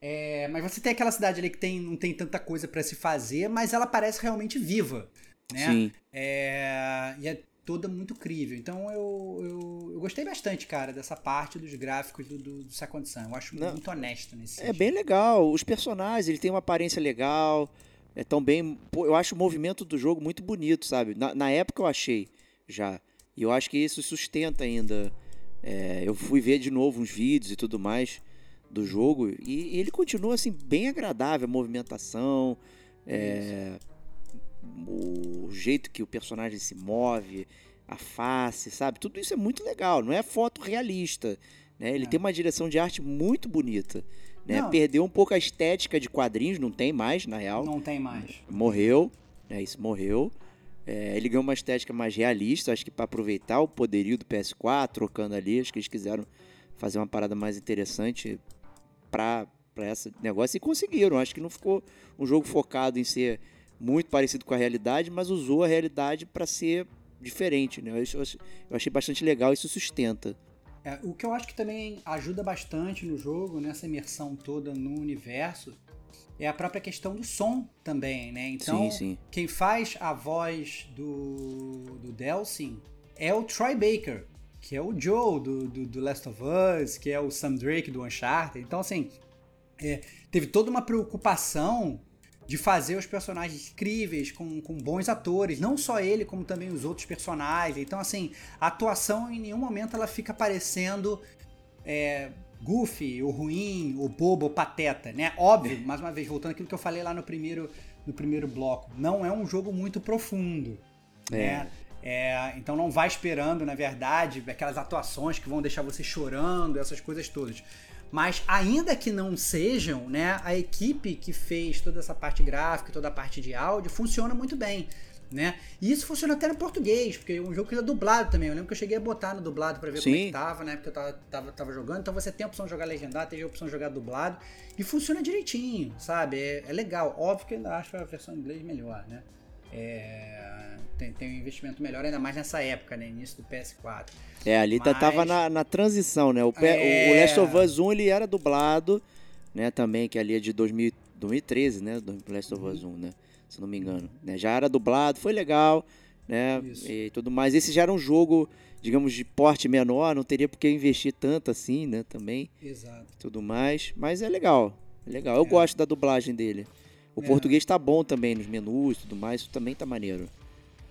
É, mas você tem aquela cidade ali que tem, não tem tanta coisa para se fazer, mas ela parece realmente viva, né? Sim. É, e é toda muito crível. Então eu, eu, eu, gostei bastante, cara, dessa parte dos gráficos do, do, do Second Sun. Eu acho Não, muito honesto nesse É bem legal. Os personagens, ele tem uma aparência legal. É tão bem. eu acho o movimento do jogo muito bonito, sabe? Na, na época eu achei já. E eu acho que isso sustenta ainda. É, eu fui ver de novo uns vídeos e tudo mais do jogo. E, e ele continua assim, bem agradável, a movimentação. É, o jeito que o personagem se move, a face, sabe? Tudo isso é muito legal, não é foto realista. Né? Ele é. tem uma direção de arte muito bonita. Né? Perdeu um pouco a estética de quadrinhos, não tem mais, na real. Não tem mais. Morreu, né? Isso morreu. É, ele ganhou uma estética mais realista, acho que para aproveitar o poderio do PS4, trocando ali, acho que eles quiseram fazer uma parada mais interessante para esse negócio e conseguiram. Acho que não ficou um jogo focado em ser muito parecido com a realidade, mas usou a realidade para ser diferente. Né? Eu, eu achei bastante legal, isso sustenta. É, o que eu acho que também ajuda bastante no jogo, nessa imersão toda no universo, é a própria questão do som também, né? Então, sim, sim. quem faz a voz do, do Delsin é o Troy Baker, que é o Joe do, do, do, Last of Us, que é o Sam Drake do Uncharted. Então, assim, é, teve toda uma preocupação de fazer os personagens incríveis, com, com bons atores, não só ele, como também os outros personagens. Então, assim, a atuação em nenhum momento ela fica parecendo é, goofy, ou ruim, ou bobo, ou pateta, né? Óbvio, mais uma vez, voltando àquilo que eu falei lá no primeiro, no primeiro bloco, não é um jogo muito profundo, é. né? É, então não vai esperando, na verdade, aquelas atuações que vão deixar você chorando, essas coisas todas. Mas ainda que não sejam, né, a equipe que fez toda essa parte gráfica, toda a parte de áudio, funciona muito bem. Né? E isso funciona até no português, porque é um jogo que é dublado também. Eu lembro que eu cheguei a botar no dublado para ver Sim. como é que tava, né? Porque eu tava, tava, tava, jogando. Então você tem a opção de jogar legendado, tem a opção de jogar dublado. E funciona direitinho, sabe? É, é legal. Óbvio que eu ainda acho a versão em inglês melhor, né? É, tem, tem um investimento melhor, ainda mais nessa época, né? Início do PS4. É, ali tá, Mas... tava na, na transição, né? O, é... o Last of Us 1 ele era dublado, né? Também, que ali é de 2000, 2013, né? Do Last of Us 1, né? se não me engano. Né? Já era dublado, foi legal, né? Isso. E tudo mais. Esse já era um jogo, digamos, de porte menor, não teria por que investir tanto assim, né? Também, Exato. tudo mais. Mas é legal, é legal. Eu É. gosto da dublagem dele. O É. português tá bom também nos menus e tudo mais, isso também tá maneiro.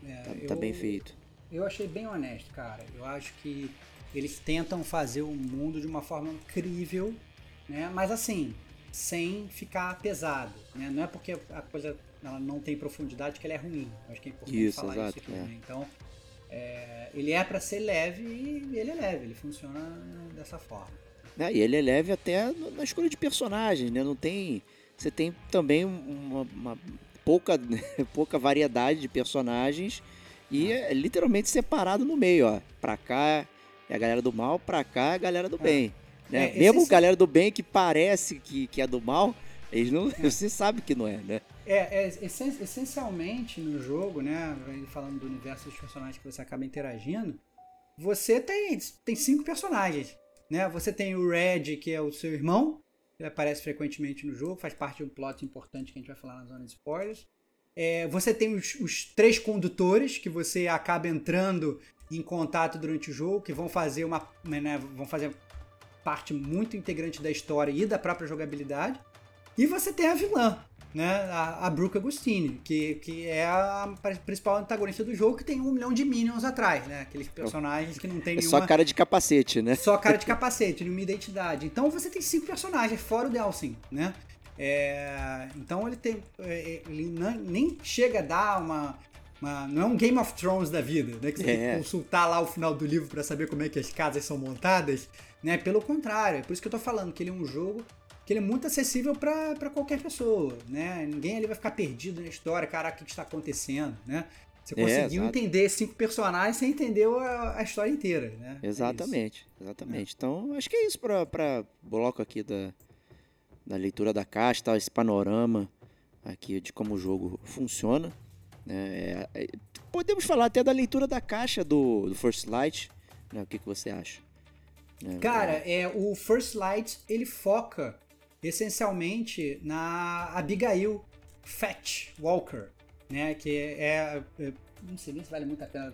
É, Tá, eu- tá bem feito. Eu achei bem honesto, cara. Eu acho que eles tentam fazer o mundo de uma forma incrível, né? Mas assim, sem ficar pesado, né? Não é porque a coisa ela não tem profundidade que ela é ruim. Eu acho que é importante Isso, falar exato, isso aqui, é. né? Então, é, ele é pra ser leve e ele é leve, ele funciona dessa forma. né? E ele é leve até na escolha de personagens, né? Não tem. Você tem também uma, uma pouca, pouca variedade de personagens e é literalmente separado no meio, ó. Pra cá é a galera do mal, pra cá é a galera do bem. Né? É, Mesmo galera do bem que parece que, que é do mal, eles não. Você sabe que não é, né? É, é essen- essencialmente no jogo, né? Falando do universo dos personagens que você acaba interagindo, você tem, tem cinco personagens. Né? Você tem o Red, que é o seu irmão, aparece frequentemente no jogo, faz parte de um plot importante que a gente vai falar na zona de spoilers. É, você tem os, os três condutores que você acaba entrando em contato durante o jogo, que vão fazer uma. né, vão fazer parte muito integrante da história e da própria jogabilidade. E você tem a vilã, né? A, a Brooke Agostini, que, que é a principal antagonista do jogo, que tem um milhão de minions atrás, né? Aqueles personagens que não tem É nenhuma. só cara de capacete, né? Só cara de capacete, nenhuma identidade. Então você tem cinco personagens, fora o Delsin, né? É, então ele tem. é, Ele não- nem chega a dar uma, uma- Não é um Game of Thrones da vida, né? Que você tem É. que consultar lá o final do livro pra saber como é que as casas são montadas. Né? Pelo contrário, é por isso que eu tô falando que ele é um jogo ele é muito acessível pra qualquer pessoa, né? Ninguém ali vai ficar perdido na história, caraca, o que que está acontecendo, né? Você É, conseguiu exato. entender cinco personagens sem entender a, a história inteira, né? É. Exatamente, exatamente. Então, acho que é isso para para bloco aqui da, da leitura da caixa, tal, esse panorama aqui de como o jogo funciona. né? É, é, podemos falar até da leitura da caixa do, do First Light. Né? O que, que você acha? Né? Cara, é, o First Light ele foca essencialmente na Abigail Fetch Walker, né? Que é, é- não sei nem se vale muito a pena.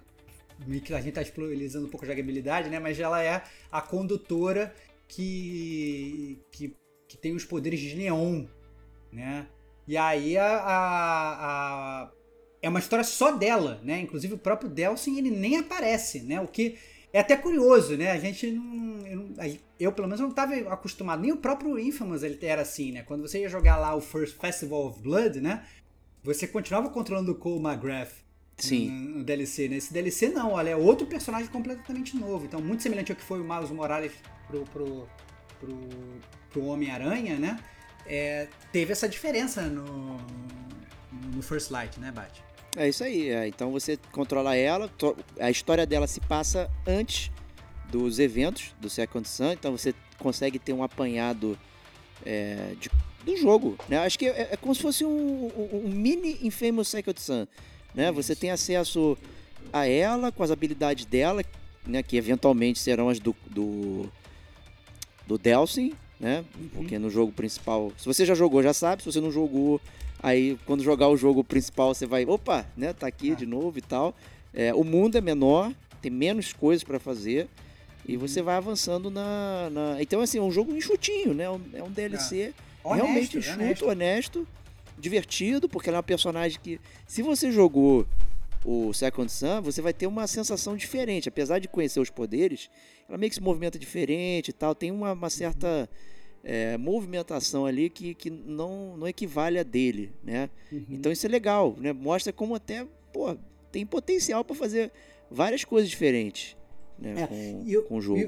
que A gente tá explorizando um pouco a jogabilidade, né? Mas ela é a condutora que, que, que tem os poderes de neon, né? E aí a, a- a- é uma história só dela, né? Inclusive o próprio Delsin ele nem aparece, né? O que é até curioso, né? A gente não. Eu, pelo menos, não estava acostumado. Nem o próprio Infamous ele era assim, né? Quando você ia jogar lá o First Festival of Blood, né? Você continuava controlando o Cole McGrath Sim. no, no DLC, né? Esse DLC não, olha, é outro personagem completamente novo. Então, muito semelhante ao que foi o Miles Morales pro, pro, pro, pro Homem-Aranha, né? É, teve essa diferença no, no First Light, né, Bat? É isso aí. é. Então você controla ela, a história dela se passa antes dos eventos do Second Sun, então você consegue ter um apanhado é, de- do jogo. Né? Acho que é, é como se fosse um, um- um mini Infamous Second Sun. Né? Você tem acesso a ela, com as habilidades dela, né? que eventualmente serão as do, do, do Delsin, né? Porque no jogo principal, se você já jogou, já sabe, se você não jogou, aí quando jogar o jogo principal, você vai, opa, né? Tá aqui Ah. de novo e tal. É, o mundo é menor, tem menos coisas para fazer. E você vai avançando na, na- Então, assim, é um jogo enxutinho, né? É um DLC realmente Honesto, enxuto, honesto. honesto. divertido, porque ela é uma personagem que, se você jogou o Second Sun, você vai ter uma sensação diferente. Apesar de conhecer os poderes, ela meio que se movimenta diferente e tal. Tem uma, uma certa é, movimentação ali que, que não, não equivale a dele, né? Uhum. Então isso é legal, né? Mostra como até, pô, tem potencial para fazer várias coisas diferentes, né? É, com, E o- com o jogo.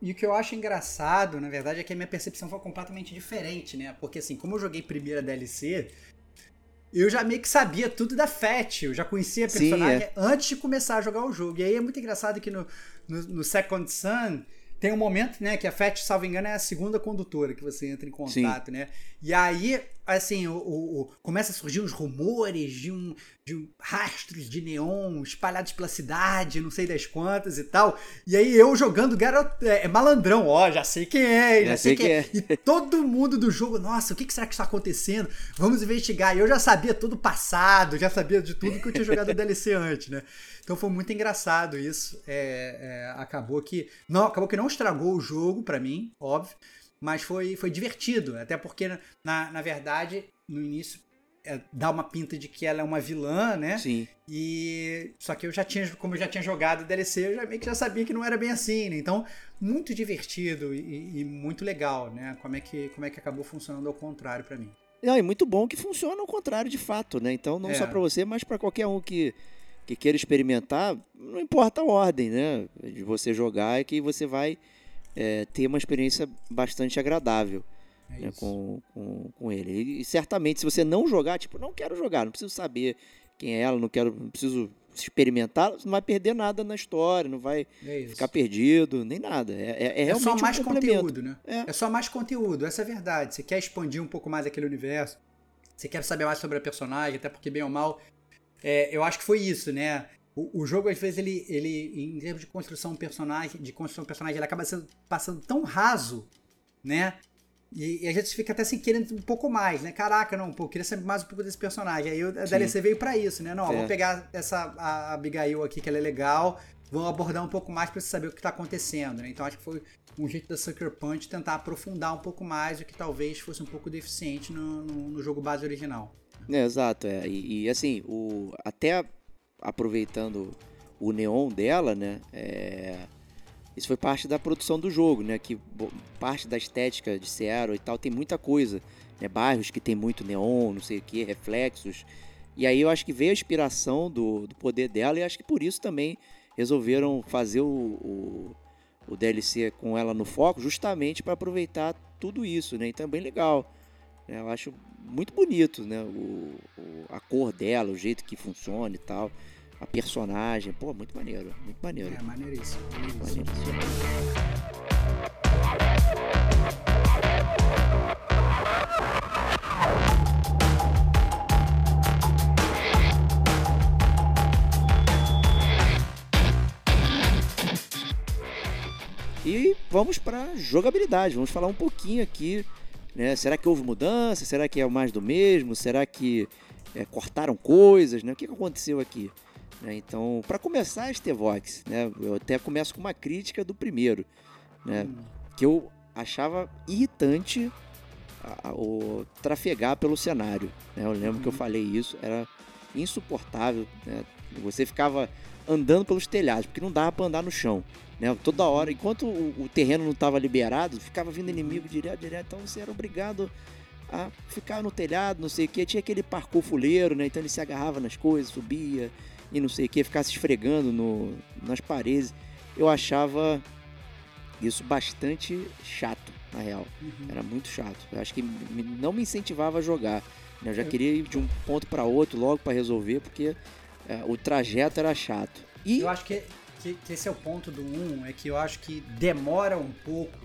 E, o que eu acho engraçado, na verdade, é que a minha percepção foi completamente diferente, né? Porque assim, como eu joguei primeira DLC, eu já meio que sabia tudo da Fat, eu já conhecia a Sim, personagem é. antes de começar a jogar o jogo. E aí é muito engraçado que no, no, no Second Sun tem um momento, né, que a Fat, salvo engano, é a segunda condutora que você entra em contato, né? E aí assim, o, o, o- começa a surgir uns rumores de um, de um rastros de neon espalhados pela cidade, não sei das quantas e tal. E aí eu jogando garoto, é, é malandrão, ó, já sei quem é, já, sei, quem é. E todo mundo do jogo, nossa, o que, que será que está acontecendo? Vamos investigar. E eu já sabia todo o passado, já sabia de tudo que eu tinha jogado DLC antes, né? Então foi muito engraçado isso. É, é, acabou que não acabou que não estragou o jogo pra mim, óbvio, mas foi, foi divertido. Até porque na, na verdade no início é, dá uma pinta de que ela é uma vilã, né? Sim. E só que eu já tinha, como eu já tinha jogado DLC, eu já meio que já sabia que não era bem assim, né? Então muito divertido e, e muito legal, né? Como é que como é que acabou funcionando ao contrário pra mim. Não, e muito bom que funciona ao contrário de fato, né? Então, não É. só pra você, mas pra qualquer um que, que queira experimentar, não importa a ordem, né? De você jogar, é que você vai é, ter uma experiência bastante agradável É né, com, com, com ele. E, e certamente, se você não jogar, tipo, não quero jogar, não preciso saber quem é ela, não quero, não preciso experimentar, você não vai perder nada na história, não vai É ficar perdido, nem nada. É, é, é É só um mais complemento. conteúdo, né? É. É só mais conteúdo, essa é a verdade. Você quer expandir um pouco mais aquele universo, você quer saber mais sobre a personagem, até porque, bem ou mal, é, eu acho que foi isso, né? O, o jogo, às vezes, ele, ele, em termos de construção de personagem, de construção de personagem, ele acaba sendo, passando tão raso, né? E, e a gente fica até se querendo um pouco mais, né? Caraca, não, pô, eu queria saber mais um pouco desse personagem. Aí o- Sim. DLC veio pra isso, né? Não, ó, É. vou pegar essa a Abigail aqui, que ela é legal, vou abordar um pouco mais pra você saber o que tá acontecendo, né? Então acho que foi um jeito da Sucker Punch tentar aprofundar um pouco mais o que talvez fosse um pouco deficiente no, no- no jogo base original. É, exato, é. E, e, assim, o, até aproveitando o neon dela, né? é, isso foi parte da produção do jogo, né? Que parte da estética de Seattle e tal tem muita coisa, né? Bairros que tem muito neon, não sei o que, reflexos. E aí eu acho que veio a inspiração do, do poder dela e acho que por isso também resolveram fazer o, o, o DLC com ela no foco, justamente para aproveitar tudo isso, né? Então é bem legal. Né? Eu acho muito bonito, né? O, o- a cor dela, o jeito que funciona e tal. A personagem, pô, muito maneiro, muito maneiro. É, maneiríssimo. maneiríssimo. maneiríssimo. E vamos para jogabilidade. Vamos falar um pouquinho aqui. Né? Será que houve mudança? Será que é mais do mesmo? Será que é, cortaram coisas? Né? O que, aconteceu aqui? Né? Então, para começar, Estevox, né? eu até começo com uma crítica do primeiro, né? Hum. que eu achava irritante a- a- o trafegar pelo cenário. né? Eu lembro que eu falei isso, era insuportável. né? Você ficava andando pelos telhados, porque não dava para andar no chão. Né? Toda hora, enquanto o, o terreno não estava liberado, ficava vindo inimigo direto, direto, então você era obrigado a ficar no telhado, não sei o que. Tinha aquele parkour fuleiro, né? Então ele se agarrava nas coisas, subia e não sei o que, ficava se esfregando no, nas paredes. Eu achava isso bastante chato, na real. Uhum. Era muito chato. Eu acho que não me incentivava a jogar. né? Eu já Eu- queria ir de um ponto para outro logo para resolver, porque é, o trajeto era chato. E Eu acho que, que, que esse é o ponto do 1, é que eu acho que demora um pouco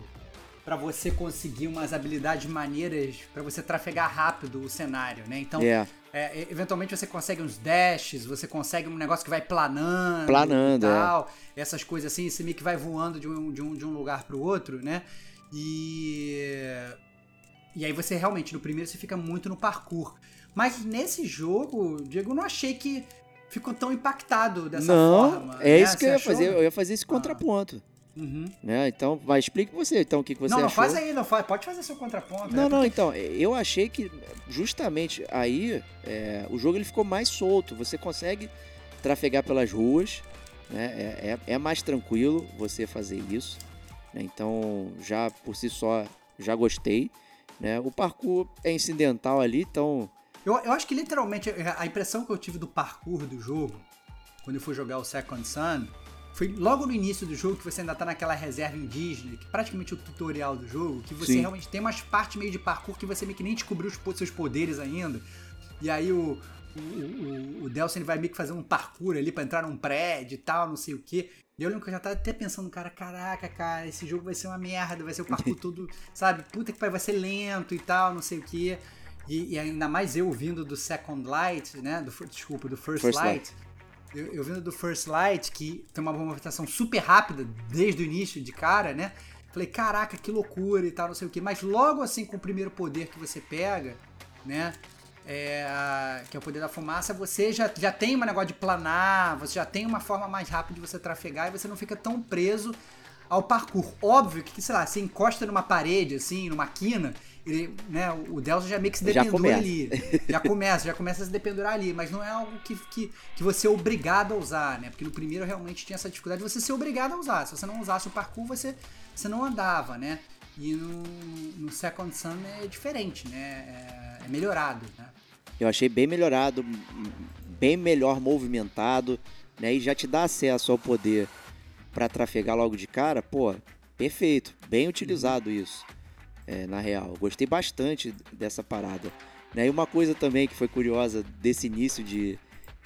pra você conseguir umas habilidades maneiras pra você trafegar rápido o cenário, né? Então, é, é, e- eventualmente você consegue uns dashes, você consegue um negócio que vai planando, Planando, e é. tal, essas coisas assim, você meio que vai voando de um, de um, de um lugar pro outro, né? E e aí você realmente no primeiro você fica muito no parkour. Mas nesse jogo, Diego, eu não achei que ficou tão impactado dessa não, forma. é né? isso que Você eu ia achou? fazer. Eu ia fazer esse contraponto. Uhum. Né? Então, vai, explique você, então, o que, que você não, não, achou. faz aí, não faz. Pode fazer seu contraponto. Não, é, não, então, eu achei que justamente aí é, o jogo ele ficou mais solto. Você consegue trafegar pelas ruas, né? É, é- é mais tranquilo você fazer isso. né? Então, já por si só, já gostei. Né? O parkour é incidental ali, então. Eu, eu acho que literalmente a impressão que eu tive do parkour do jogo, quando eu fui jogar o Second Sun, foi logo no início do jogo que você ainda tá naquela reserva indígena, que é praticamente o tutorial do jogo, que você Sim. realmente tem umas partes meio de parkour que você meio que nem descobriu os seus poderes ainda. E aí o, o, o, o Delson vai meio que fazer um parkour ali pra entrar num prédio e tal, não sei o quê. E eu lembro que eu já tava até pensando, cara, caraca, cara, esse jogo vai ser uma merda, vai ser o parkour todo, sabe? Puta que pariu, vai ser lento e tal, não sei o quê. E, e ainda mais eu vindo do Second Light, né? Do, desculpa, do First, First Light. Eu, eu vindo do First Light, que tem uma movimentação super rápida desde o início de cara, né? Falei, caraca, que loucura e tal, não sei o que. Mas logo assim, com o primeiro poder que você pega, né? É, que é o poder da fumaça, você já, já tem um negócio de planar, você já tem uma forma mais rápida de você trafegar e você não fica tão preso ao parkour. Óbvio que, sei lá, você encosta numa parede, assim, numa quina, ele, né, o Delta já meio que se Já dependura começa. ali. Já começa, já começa a se dependurar ali, mas não é algo que, que, que você é obrigado a usar, né? Porque no primeiro realmente tinha essa dificuldade de você ser obrigado a usar. Se você não usasse o parkour, você, você não andava, né? E no, no Second Sun é diferente, né? É, é melhorado, né? Eu achei bem melhorado, bem melhor movimentado, né? E já te dá acesso ao poder pra trafegar logo de cara, pô, perfeito, bem utilizado isso, é, na real. Gostei bastante dessa parada. Né? E uma coisa também que foi curiosa desse início de,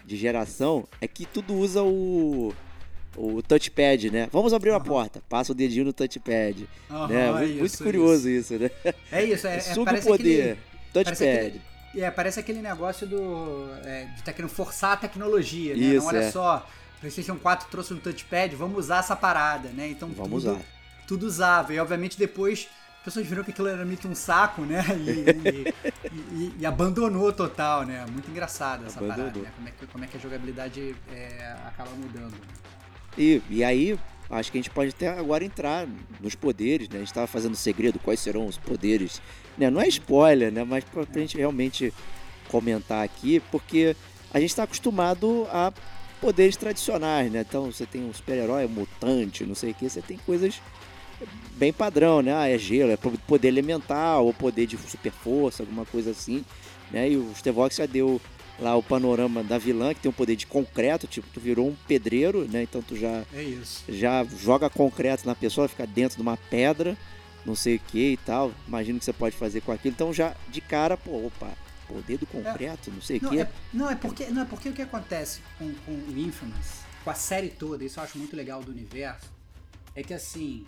de geração é que tudo usa o, o touchpad, né? Vamos abrir uma Aham. porta, passa o dedinho no touchpad. Aham, né? Muito, muito isso, curioso isso, né? isso. É isso, é, é, Suga o poder, aquele- touchpad. aquele- É, parece aquele negócio do. É, de tá querendo forçar a tecnologia, né? Isso, Não, olha é. só, PlayStation 4 trouxe um touchpad, vamos usar essa parada, né? Então Vamos tudo, usar. tudo usava. E obviamente depois pessoas viram que aquilo era meio que um saco, né? E, e- e- e abandonou total, né? Muito engraçado essa parada, Abandonou. né? Como é que, como é que a jogabilidade é, acaba mudando. E, e aí, acho que a gente pode até agora entrar nos poderes, né? A gente tava fazendo segredo, quais serão os poderes. Né? Não é spoiler, né? Mas pra, pra gente realmente comentar aqui, porque a gente tá acostumado a poderes tradicionais, né? Então você tem um super-herói, um mutante, não sei o que, você tem coisas bem padrão, né? Ah, é gelo, é poder elemental, ou poder de super força, alguma coisa assim, né? E o Stevox já deu lá o panorama da vilã, que tem um poder de concreto, tipo, tu virou um pedreiro, né? Então tu já, É já joga concreto na pessoa, fica dentro de uma pedra, não sei o que e tal. Imagino que você pode fazer com aquilo. Então já de cara, pô, opa, poder do concreto, não sei o que. é, não, é porque, não, é porque o que acontece com, com o Infamous, com a série toda, isso eu acho muito legal do universo, é que assim,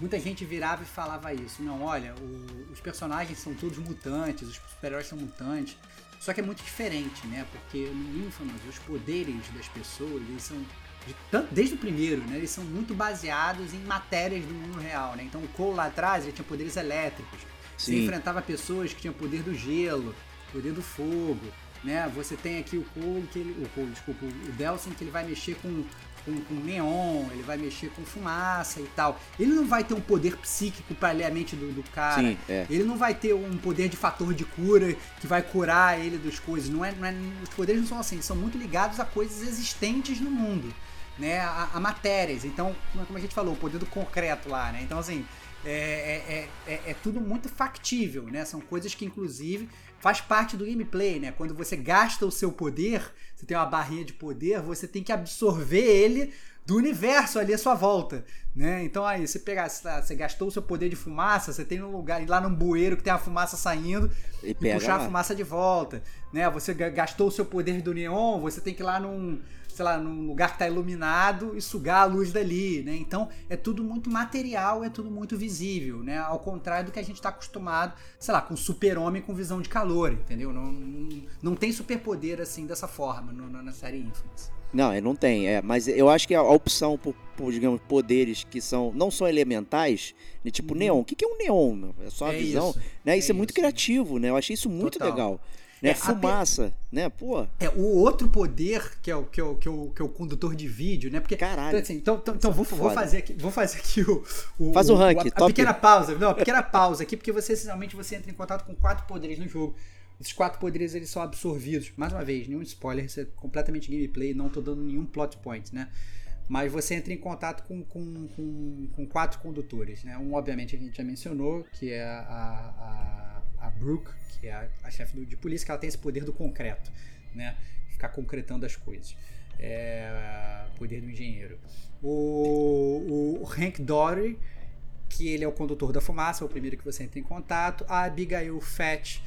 muita gente virava e falava isso. Não, olha, o- os personagens são todos mutantes, os super-heróis são mutantes. Só que é muito diferente, né? Porque no Infamous, os poderes das pessoas, eles são. de tanto- desde o primeiro, né? Eles são muito baseados em matérias do mundo real, né? Então o Cole lá atrás ele tinha poderes elétricos. Você Sim. enfrentava pessoas que tinham poder do gelo, poder do fogo, né? Você tem aqui o Cole, que ele, o Cole, desculpa, o Delsin que ele vai mexer com, com, com neon, ele vai mexer com fumaça e tal. Ele não vai ter um poder psíquico para ler a mente do, do cara. Sim, é. Ele não vai ter um poder de fator de cura que vai curar ele das coisas. Não é, não é- os poderes não são assim, são muito ligados a coisas existentes no mundo, né? A, a matérias. Então, como a gente falou, o poder do concreto lá, né? Então, assim, é, é, é, é- é tudo muito factível, né? São coisas que, inclusive, faz parte do gameplay, né? Quando você gasta o seu poder, você tem uma barrinha de poder, você tem que absorver ele do universo ali à sua volta, né? Então aí, você pegar, você gastou o seu poder de fumaça, você tem um lugar, lá num bueiro que tem a fumaça saindo E e puxar lá. a fumaça de volta, né? Você ga- gastou o seu poder do neon, você tem que ir lá num, sei lá, num lugar que tá iluminado e sugar a luz dali, né? Então é tudo muito material, é tudo muito visível, né? Ao contrário do que a gente tá acostumado, sei lá, com super-homem com visão de calor, entendeu? Não, não, não tem superpoder assim dessa forma no- na série Infamous. Não, é, não tem. É, mas eu acho que a, opção por, por, digamos, poderes que são não são elementais, né, tipo neon. O que, que é um neon? É só a Uhum. É visão. isso, né? Isso é, é muito isso. criativo, né? Eu achei isso muito Total. legal. Né? É, a pe- Fumaça, né? Pô, É, o outro poder, que é o, que é o, que é o, que é o condutor de vídeo, né? Porque Caralho. Então, assim, então, então, então vou, é vou foda. fazer aqui, vou fazer aqui o, o Faz o rank, a, a top. pequena pausa, não, a pequena pausa aqui, porque você essencialmente você entra em contato com quatro poderes no jogo. Esses quatro poderes eles são absorvidos. Mais uma vez, nenhum spoiler, isso é completamente gameplay, não tô dando nenhum plot point, né? Mas você entra em contato com, com, com, com quatro condutores, né? Um, obviamente, a gente já mencionou, que é a, a, a Brooke, que é a, a chefe de polícia, que ela tem esse poder do concreto, né? Ficar concretando as coisas. É, poder do engenheiro. O, o Hank Dory, que ele é o condutor da fumaça, é o primeiro que você entra em contato. A Abigail Fetch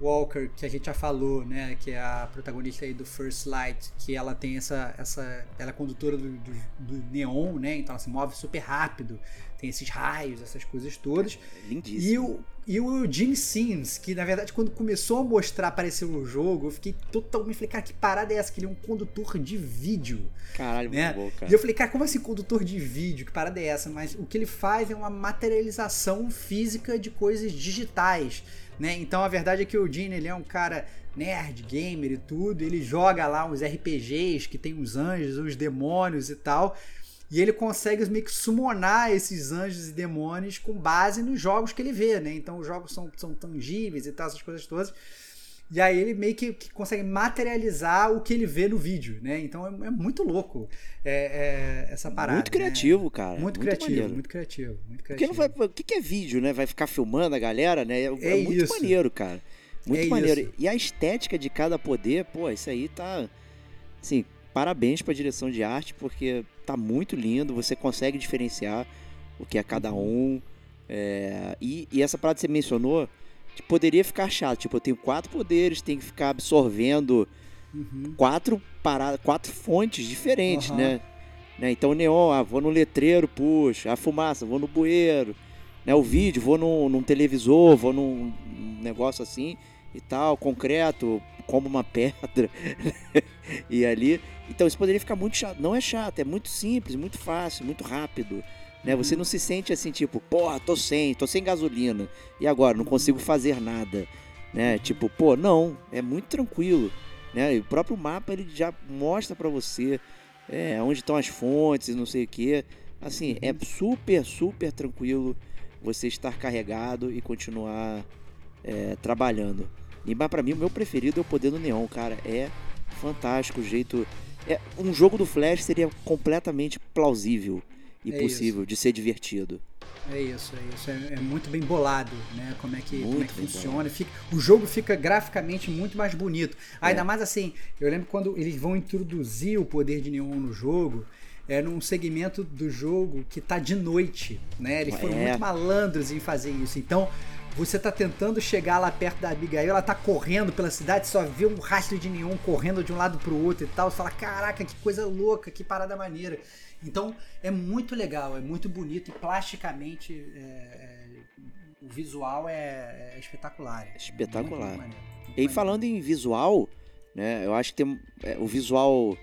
Walker, que a gente já falou, né, que é a protagonista aí do First Light, que ela tem essa, essa ela é condutora do, do, do neon, né, então ela se move super rápido, tem esses raios, essas coisas todas. Lindíssimo. E o, e o Gene Sims, que na verdade quando começou a mostrar, apareceu no jogo, eu fiquei totalmente, falei, cara, que parada é essa? Que ele é um condutor de vídeo. Caralho, né? muito bom, cara. E eu falei, cara, como assim condutor de vídeo? Que parada é essa? Mas o que ele faz é uma materialização física de coisas digitais, né? Então a verdade é que o Gene, ele é um cara nerd, gamer e tudo, ele joga lá uns RPGs que tem uns anjos, uns demônios e tal. E ele consegue meio que summonar esses anjos e demônios com base nos jogos que ele vê, né? Então os jogos são, são tangíveis e tal, essas coisas todas. E aí ele meio que, que consegue materializar o que ele vê no vídeo, né? Então é, é muito louco é, é, essa parada. Muito criativo, né? cara. Muito, muito criativo, maneiro. muito criativo, muito Porque criativo. não vai, o que é vídeo, né? Vai ficar filmando a galera, né? É, é muito isso. maneiro, cara. Muito É maneiro. isso. E a estética de cada poder, pô, isso aí tá. Assim, parabéns pra direção de arte, porque tá muito lindo. Você consegue diferenciar o que é cada Uhum. um. É, e, e essa parada que você mencionou, que poderia ficar chato. Tipo, eu tenho quatro poderes, tem que ficar absorvendo Uhum. quatro paradas, quatro fontes diferentes, Aham. né? né? Então, o neon, ah, vou no letreiro, puxa. A fumaça, vou no bueiro. Né? O vídeo, vou num, num televisor, vou num, num negócio assim e tal, concreto, como uma pedra. e ali. Então, isso poderia ficar muito chato. Não é chato, é muito simples, muito fácil, muito rápido. Né? Você não se sente assim, tipo, porra, tô sem, tô sem gasolina. E agora, não consigo fazer nada. Né? Tipo, pô, não, é muito tranquilo. Né? E o próprio mapa ele já mostra pra você é, onde estão as fontes não sei o que. Assim, é super, super tranquilo você estar carregado e continuar é, trabalhando. Mas pra mim o meu preferido é o poder do neon, cara. É fantástico o jeito. É, um jogo do Flash seria completamente plausível e É possível de ser divertido. É isso, é isso. É, é muito bem bolado, né? Como é que, como é que funciona. Fica, o jogo fica graficamente muito mais bonito. Ainda É. mais assim, eu lembro quando eles vão introduzir o poder de neon no jogo. É num segmento do jogo que tá de noite, né? Eles foram É. muito malandros em fazer isso. Então, você tá tentando chegar lá perto da Abigail, ela tá correndo pela cidade, só vê um rastro de neon correndo de um lado pro outro e tal. Você fala, caraca, que coisa louca, que parada maneira. Então, é muito legal, é muito bonito e plasticamente é, é, o visual é, é espetacular. É Espetacular. muito maneiro, muito E maneiro. falando em visual, né? Eu acho que tem é, o visual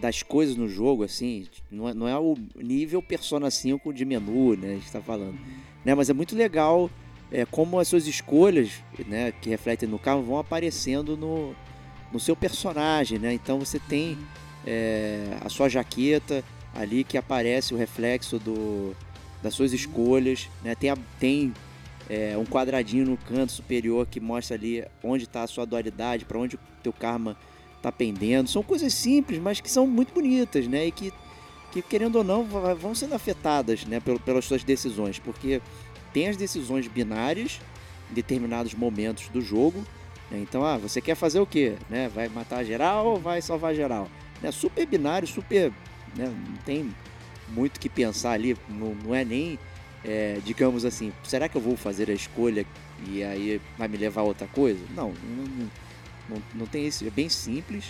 das coisas no jogo, assim, não é, não é o nível Persona 5 de menu, né? A gente tá falando. Né, mas é muito legal é, como as suas escolhas, né, que refletem no carro, vão aparecendo no, no seu personagem, né? Então você tem é, a sua jaqueta ali que aparece o reflexo do, das suas escolhas, né? Tem, a- tem é, um quadradinho no canto superior que mostra ali onde está a sua dualidade, para onde o teu karma tá pendendo. São coisas simples, mas que são muito bonitas, né? E que, que querendo ou não, vão sendo afetadas, né? pel- Pelas suas decisões, porque tem as decisões binárias em determinados momentos do jogo. né? Então, ah, você quer fazer o quê? Né? Vai matar geral ou vai salvar geral? Né? Super binário, super. Né? Não tem muito que pensar ali, não, não é nem, é, digamos assim, será que eu vou fazer a escolha e aí vai me levar a outra coisa? Não, não, não, não, não tem isso, é bem simples,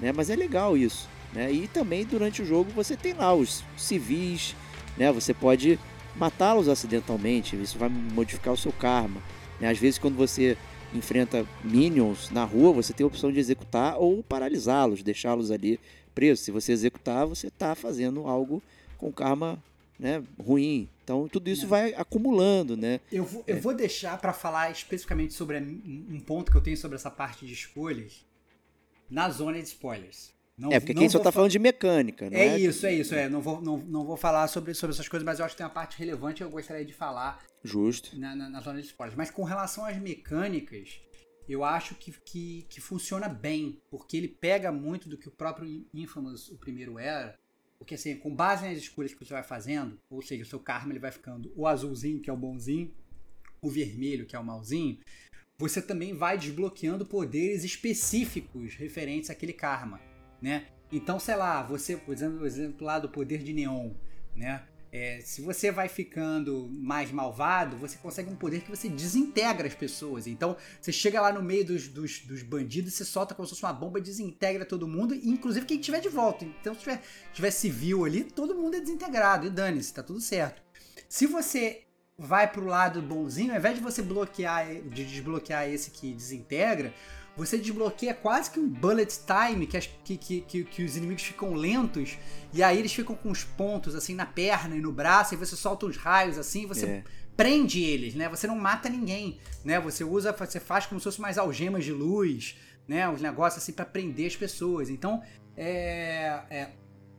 né? mas é legal isso. Né? E também durante o jogo você tem lá os civis, né? você pode matá-los acidentalmente, isso vai modificar o seu karma. Né? Às vezes quando você enfrenta minions na rua, você tem a opção de executar ou paralisá-los, deixá-los ali presos. Se você executar, você está fazendo algo com karma né, ruim. Então tudo isso É. vai acumulando, né? Eu vou, É. eu vou deixar pra falar especificamente sobre um um ponto que eu tenho sobre essa parte de escolhas na zona de spoilers. Não, é, porque aqui só tá fa- falando de mecânica, não É, é? isso, é isso. É. Não, vou, não, não vou falar sobre, sobre essas coisas, mas eu acho que tem uma parte relevante que eu gostaria de falar Justo. na, na, na zona de spoilers. Mas com relação às mecânicas, eu acho que, que, que funciona bem, porque ele pega muito do que o próprio Infamous, o primeiro, era. Porque assim, com base nas escolhas que você vai fazendo, ou seja, o seu karma ele vai ficando o azulzinho, que é o bonzinho, o vermelho, que é o malzinho, você também vai desbloqueando poderes específicos referentes àquele karma, né? Então, sei lá, você, por exemplo, exemplo lá do poder de neon, né? É, se você vai ficando mais malvado, você consegue um poder que você desintegra as pessoas. Então, você chega lá no meio dos, dos, dos bandidos, você solta como se fosse uma bomba, desintegra todo mundo, inclusive quem tiver de volta. Então, se tiver, tiver civil ali, todo mundo é desintegrado. E dane-se, tá tudo certo. Se você vai pro lado bonzinho, ao invés de você bloquear, de desbloquear esse que desintegra, você desbloqueia quase que um bullet time, que, as, que, que, que, que, os inimigos ficam lentos, e aí eles ficam com os pontos assim na perna e no braço, e você solta os raios assim, e você é. prende eles, né? Você não mata ninguém, né? Você usa, você faz como se fosse mais algemas de luz, né? Os negócios assim para prender as pessoas. Então, é, é,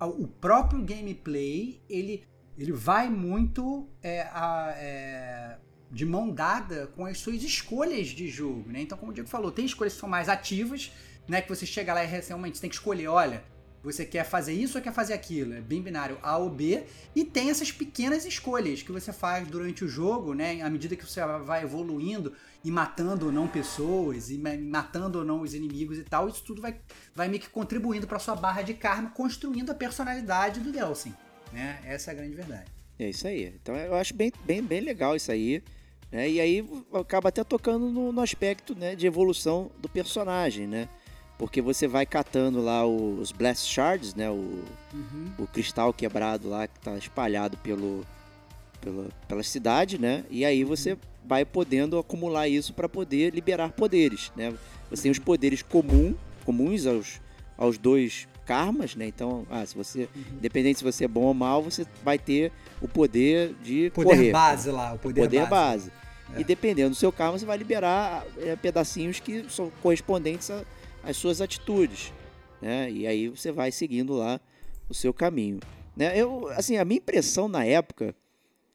o próprio gameplay, ele, ele vai muito é, a, é, de mão dada com as suas escolhas de jogo, né? Então, como o Diego falou, tem escolhas que são mais ativas, né? Que você chega lá e realmente tem que escolher, olha, você quer fazer isso ou quer fazer aquilo? É bem binário A ou B. E tem essas pequenas escolhas que você faz durante o jogo, né? À medida que você vai evoluindo e matando ou não pessoas, e matando ou não os inimigos e tal, isso tudo vai, vai meio que contribuindo para sua barra de karma, construindo a personalidade do Delsin. Né? Essa é a grande verdade. É isso aí. Então eu acho bem, bem, bem legal isso aí. Né? E aí acaba até tocando no, no aspecto né, de evolução do personagem, né? Porque você vai catando lá os Blast Shards, né? O, uhum. o cristal quebrado lá que está espalhado pelo, pela, pela cidade, né? E aí você uhum. vai podendo acumular isso para poder liberar poderes, né? Você tem os poderes comum, comuns aos, aos dois karmas, né? Então, ah, se você, uhum. independente se você é bom ou mal, você vai ter o poder de poder correr. base lá, o poder, poder base. base. É. E dependendo do seu karma, você vai liberar é, pedacinhos que são correspondentes as suas atitudes, né? E aí você vai seguindo lá o seu caminho, né? Eu, assim, a minha impressão na época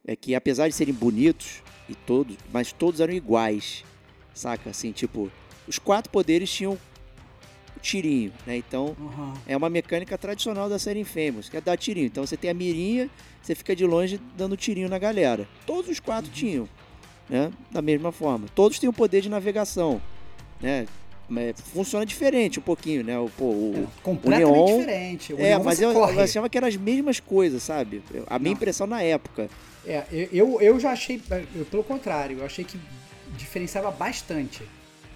é que apesar de serem bonitos e todos, mas todos eram iguais, saca? Assim, tipo, os quatro poderes tinham o tirinho, né? Então, uhum. é uma mecânica tradicional da série Infamous, que é dar tirinho. Então, você tem a mirinha, você fica de longe dando tirinho na galera. Todos os quatro uhum. tinham, né? Da mesma forma. Todos têm o poder de navegação, né? funciona diferente um pouquinho, né? O, pô, o, é, completamente o neon, diferente. O é, mas eu, eu, achava que eram as mesmas coisas, sabe? A minha Não. impressão na época. É, eu, eu já achei, eu, pelo contrário, eu achei que diferenciava bastante.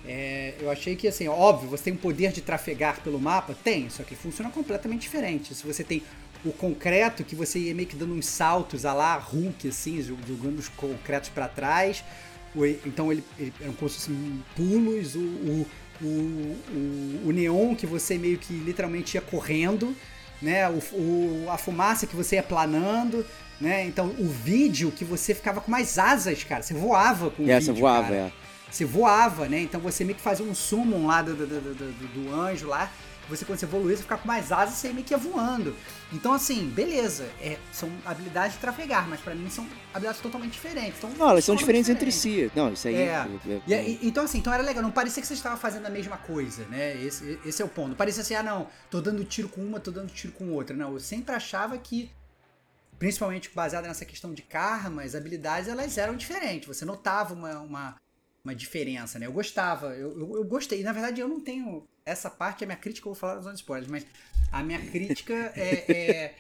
É, eu achei que, assim, óbvio, você tem um poder de trafegar pelo mapa? Tem, só que funciona completamente diferente. Se você tem o concreto, que você ia meio que dando uns saltos a lá, Hulk, assim, jogando os concretos para trás. Então ele, ele eram como se fossem pulos, o, o, o, o, o neon que você meio que literalmente ia correndo, né? O, o, a fumaça que você ia planando, né? Então o vídeo que você ficava com mais asas, cara. Você voava com o é, vídeo, você voava, cara. é. Você voava, né? Então você meio que fazia um summon lá do, do, do, do, do anjo lá você quando você evoluir, você ficar com mais asas, você meio que ia voando. Então, assim, beleza, é, são habilidades de trafegar, mas para mim são habilidades totalmente diferentes. Então, não, elas são diferentes, entre si. Não, isso aí. É. É, é, e, então, assim, então era legal. Não parecia que você estava fazendo a mesma coisa, né? Esse, esse é o ponto. Não parecia assim, ah, não, tô dando tiro com uma, tô dando tiro com outra. Não, eu sempre achava que principalmente baseada nessa questão de karma, as habilidades elas eram diferentes. Você notava uma, uma, uma diferença, né? Eu gostava, eu, eu, eu, gostei. Na verdade, eu não tenho. Essa parte é minha crítica, eu vou falar nos spoilers, mas a minha crítica é, é,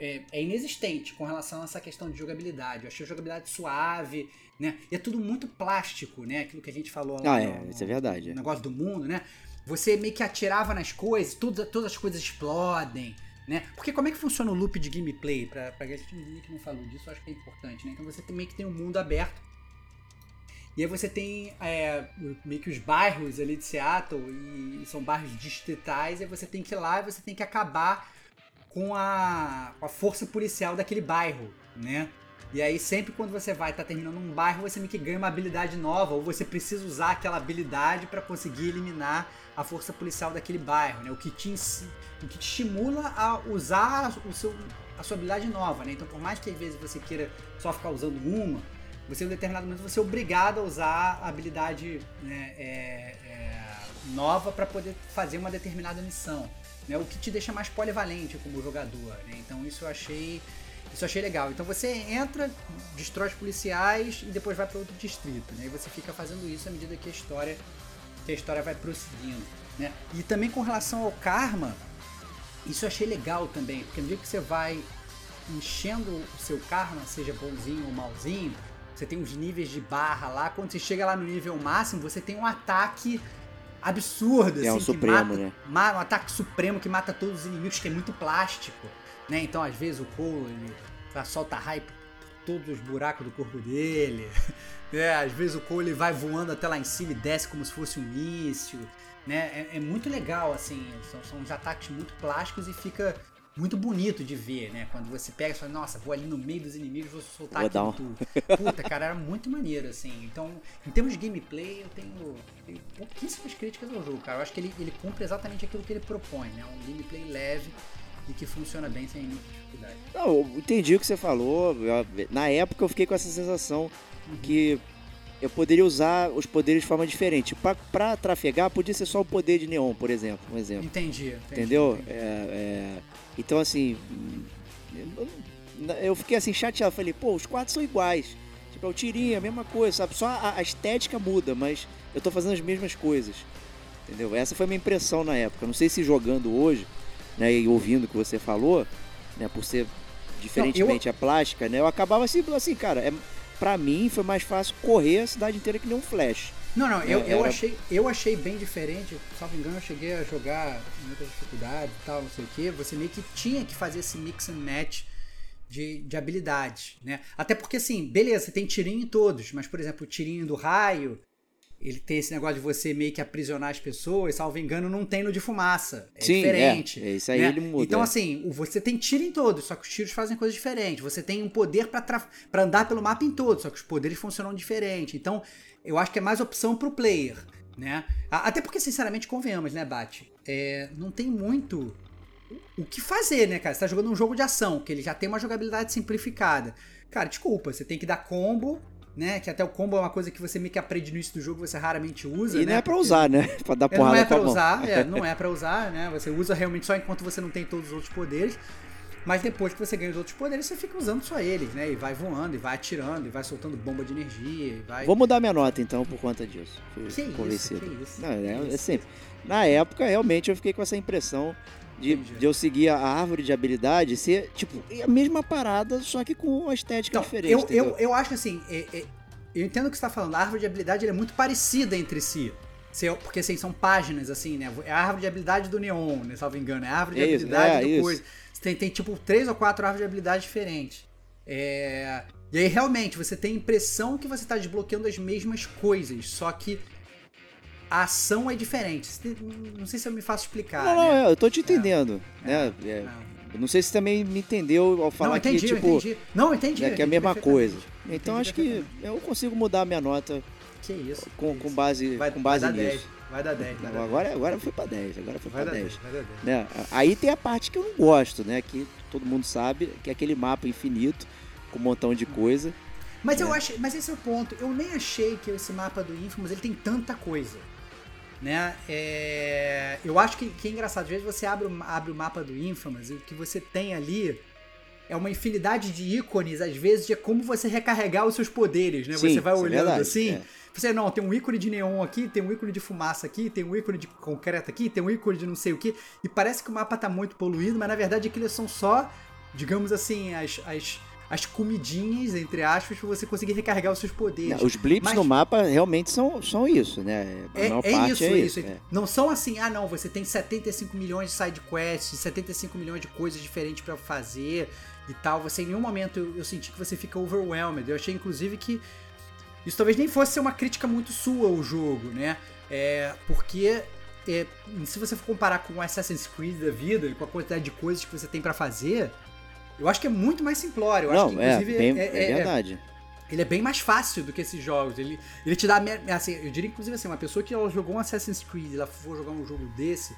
é, é, inexistente com relação a essa questão de jogabilidade. Eu achei a jogabilidade suave, né? E é tudo muito plástico, né? Aquilo que a gente falou lá. Ah, no, é, isso é verdade. No negócio do mundo, né? Você meio que atirava nas coisas, tudo, todas as coisas explodem. Né? Porque como é que funciona o loop de gameplay? Pra, pra gente que não falou disso, eu acho que é importante. Né? Então você meio que tem um mundo aberto e aí você tem é, meio que os bairros ali de Seattle, e são bairros distritais, e você tem que ir lá e você tem que acabar com a, a força policial daquele bairro, né? E aí sempre quando você vai estar tá terminando um bairro, você meio que ganha uma habilidade nova, ou você precisa usar aquela habilidade para conseguir eliminar a força policial daquele bairro, né? O que te, o que te estimula a usar o seu, a sua habilidade nova, né? Então por mais que às vezes você queira só ficar usando uma, você em um determinado momento você é obrigado a usar a habilidade né, é, é, nova para poder fazer uma determinada missão, né, o que te deixa mais polivalente como jogador. Né? Então isso eu achei isso eu achei legal. Então você entra, destrói os policiais e depois vai para outro distrito, né? E você fica fazendo isso à medida que a história que a história vai prosseguindo, né? E também com relação ao karma, isso eu achei legal também, porque no dia que você vai enchendo o seu karma, seja bonzinho ou malzinho, você tem os níveis de barra lá. Quando você chega lá no nível máximo, você tem um ataque absurdo. É assim, um supremo, mata, né? Um ataque supremo que mata todos os inimigos, que é muito plástico. Né? Então, às vezes, o Cole ele solta raio todos os buracos do corpo dele. É, às vezes o Cole ele vai voando até lá em cima e desce como se fosse um míssil. Né? É, é muito legal, assim, são, são uns ataques muito plásticos e fica muito bonito de ver, né? Quando você pega e fala, nossa, vou ali no meio dos inimigos, vou soltar aqui um- tudo. Puta, cara, era muito maneiro, assim. Então, em termos de gameplay, eu tenho, tenho pouquíssimas críticas ao jogo, cara. Eu acho que ele, ele cumpre exatamente aquilo que ele propõe, né? Um gameplay leve e que funciona bem sem muita dificuldade. Não, eu entendi o que você falou. na época eu fiquei com essa sensação que eu poderia usar os poderes de forma diferente. Pra, pra trafegar, podia ser só o poder de neon, por exemplo. Um exemplo. Entendi, entendi. Entendeu? entendi. É, é, então, assim, eu, eu fiquei assim chateado. Falei, pô, os quatro são iguais. Tipo, é o tirinho, a mesma coisa, sabe? Só a, a estética muda, mas eu tô fazendo as mesmas coisas. Entendeu? Essa foi a minha impressão na época. Não sei se jogando hoje, né, e ouvindo o que você falou, né, por ser diferentemente a plástica, né, eu acabava assim, assim cara, é, pra mim foi mais fácil correr a cidade inteira que nem um flash. Não, não, eu, É, eu, achei, eu achei bem diferente. Salvo engano, eu cheguei a jogar em outras dificuldades e tal, não sei o que. Você meio que tinha que fazer esse mix and match de, de habilidades, né? Até porque, assim, beleza, você tem tirinho em todos, mas, por exemplo, o tirinho do raio, ele tem esse negócio de você meio que aprisionar as pessoas, salvo engano, não tem no de fumaça. É Sim, diferente. é, é, isso aí né? ele muda, Então, é. assim, você tem tiro em todos, só que os tiros fazem coisas diferentes. Você tem um poder pra andar pelo mapa em todos, só que os poderes funcionam diferente. Então, eu acho que é mais opção pro player, né? Até porque, sinceramente, convenhamos, né, Bate? É, não tem muito o que fazer, né, cara? Você tá jogando um jogo de ação, que ele já tem uma jogabilidade simplificada. Cara, desculpa, você tem que dar combo, né? Que até o combo é uma coisa que você meio que aprende no início do jogo, você raramente usa, E né? não é pra usar, né? pra dar é, não porrada é com a pra usar, é, não é pra usar, né? Você usa realmente só enquanto você não tem todos os outros poderes. Mas depois que você ganha os outros poderes, você fica usando só eles, né? E vai voando, e vai atirando, e vai soltando bomba de energia, e vai. Vou mudar minha nota então por conta disso. Fui Que isso, convencido. que isso, Não, é, é isso. sempre. Na época, realmente, eu fiquei com essa impressão de, de eu seguir a árvore de habilidade ser, tipo, a mesma parada, só que com uma estética Então, diferente. eu, entendeu? eu, eu acho que assim, é- é- eu entendo o que você tá falando. A árvore de habilidade é muito parecida entre si. Porque assim, são páginas, assim, né? É a árvore de habilidade do Neon, né? Salvo engano. É a árvore de É isso, habilidade é, do isso. coisa. Tem, tem, tipo três ou quatro árvores de habilidade diferentes. É, E aí, realmente, você tem a impressão que você tá desbloqueando as mesmas coisas, só que a ação é diferente. Não sei se eu me faço explicar. Não, não, né? é, eu tô te entendendo. né? É, Não. eu não sei se você também me entendeu ao falar não, entendi, que, tipo, entendi. Não, entendi. eu que é a mesma coisa. Então Entendi acho que eu consigo mudar a minha nota Que isso. com, que com isso. base, Vai, com base nisso. 10. Vai dar 10. Vai dar 10. Agora, agora foi pra 10, agora foi Vai pra dar 10. 10. Vai dar 10. né? Aí tem a parte que eu não gosto, né? Que todo mundo sabe, que é aquele mapa infinito com um montão de coisa. Mas É. eu acho, mas esse é o ponto. Eu nem achei que esse mapa do Infamous ele tem tanta coisa, né? É, eu acho que, que é engraçado. Às vezes você abre, o- abre o mapa do Infamous e o que você tem ali é uma infinidade de ícones, às vezes, de como você recarregar os seus poderes, né? Sim, você vai é olhando verdade, assim. é. Você, não, tem um ícone de neon aqui, tem um ícone de fumaça aqui, tem um ícone de concreto aqui, tem um ícone de não sei o que. E parece que o mapa tá muito poluído, mas na verdade aquilo são só, digamos assim, as, as, as comidinhas, entre aspas, pra você conseguir recarregar os seus poderes. Não, os blips Mas- no mapa realmente são, são isso, né? É, maior é parte isso, é é isso. é. Não são assim, ah não, você tem 75 milhões de side quests, 75 milhões de coisas diferentes pra fazer e tal. Você em nenhum momento eu, eu senti que você fica overwhelmed. Eu achei inclusive que isso talvez nem fosse ser uma crítica muito sua ao jogo, né? É, porque é, se você for comparar com o Assassin's Creed da vida, com a quantidade de coisas que você tem pra fazer, eu acho que é muito mais simplório. Eu acho Não, que, é, inclusive, bem, é- é, é- verdade. ele é bem mais fácil do que esses jogos. Ele, ele te dá. Assim, eu diria, inclusive, assim, uma pessoa que ela jogou um Assassin's Creed, ela for jogar um jogo desse,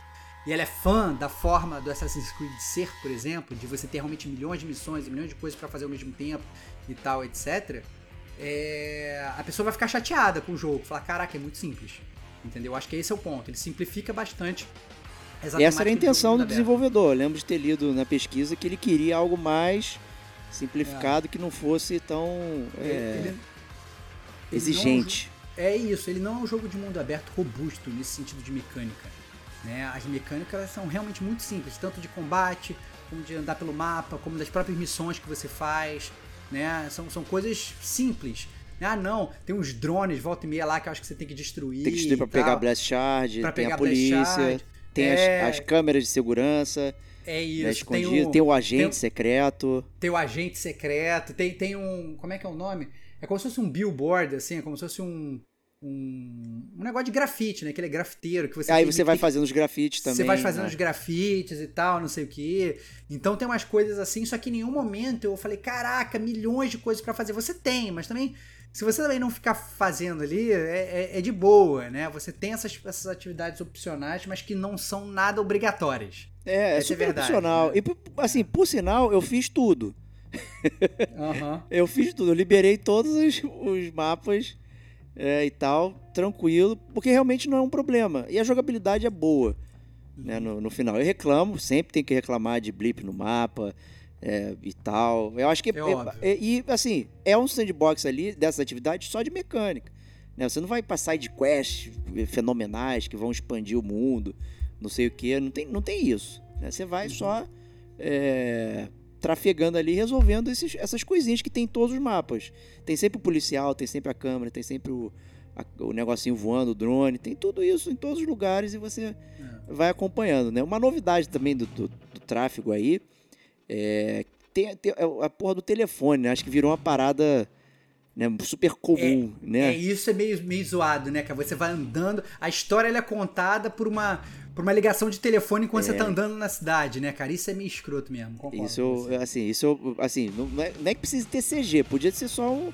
e ela é fã da forma do Assassin's Creed ser, por exemplo, de você ter realmente milhões de missões e milhões de coisas pra fazer ao mesmo tempo e tal, etc. é, a pessoa vai ficar chateada com o jogo, falar, caraca, é muito simples. Entendeu? Eu Acho que esse é o ponto. Ele simplifica bastante. essa essa era a intenção do aberto. desenvolvedor. Eu lembro de ter lido na pesquisa que ele queria algo mais simplificado, que não fosse tão é, Ele- ele- ele é exigente. É isso, ele não é um jogo de mundo aberto robusto nesse sentido de mecânica. Né? As mecânicas são realmente muito simples, tanto de combate, como de andar pelo mapa, como das próprias missões que você faz. Né? São, são coisas simples. Ah, não, tem uns drones volta e meia lá que eu acho que você tem que destruir. Tem que destruir pra pegar. Blast Charge, Pra tem pegar a polícia, tem É. as, as câmeras de segurança. É isso. Né, escondido. Tem o, tem o agente tem, secreto. Tem o agente secreto. Tem, tem um. Como é que é o nome? É como se fosse um billboard, assim, é como se fosse um. Um, um negócio de grafite, né? Aquele grafiteiro que você. Aí você vai fazendo os grafites também. Você vai fazendo né? os grafites e tal, não sei o quê. Então tem umas coisas assim, só que em nenhum momento eu falei, caraca, milhões de coisas para fazer. Você tem, mas também se você também não ficar fazendo ali, é, é, é, de boa, né? Você tem essas, essas atividades opcionais, mas que não são nada obrigatórias. É, é super é verdade, opcional. Né? E, assim, por sinal, eu fiz tudo. Uhum. eu fiz tudo, eu liberei todos os, os mapas é, e tal, tranquilo, porque realmente não é um problema. E a jogabilidade é boa, né, no, no final. Eu reclamo, sempre tem que reclamar de blip no mapa, é, e tal. Eu acho que. É, é, é, e assim, é um sandbox ali dessa atividade só de mecânica. Né? Você não vai passar de quests fenomenais que vão expandir o mundo, não sei o que. Não tem, não tem isso. Né? Você vai uhum. só é, trafegando ali, resolvendo esses, essas coisinhas que tem em todos os mapas. Tem sempre o policial, tem sempre a câmera, tem sempre o, a, o negocinho voando, o drone, tem tudo isso em todos os lugares e você é. vai acompanhando. Né? Uma novidade também do, do, do tráfego aí é, tem, tem, é a porra do telefone, né? Acho que virou uma parada né, super comum, é, né? É, isso é meio, meio zoado, né? Que você vai andando, a história é contada por uma, por uma ligação de telefone enquanto é. você tá andando na cidade, né, cara? Isso é meio escroto mesmo, concordo Isso, assim, isso, assim, não é, não é que precise ter CG, podia ser só um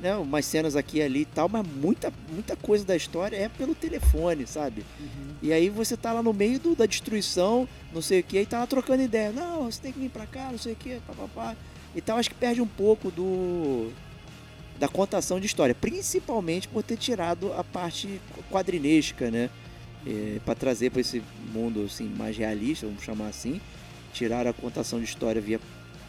né, umas cenas aqui e ali e tal, mas muita, muita coisa da história é pelo telefone, sabe? Uhum. E aí você tá lá no meio do, da destruição, não sei o que, e tá lá trocando ideia. Não, você tem que vir pra cá, não sei o que, papapá. E tal, acho que perde um pouco do da contação de história, principalmente por ter tirado a parte quadrinesca, né? É, para trazer para esse mundo assim mais realista, vamos chamar assim, tirar a contação de história via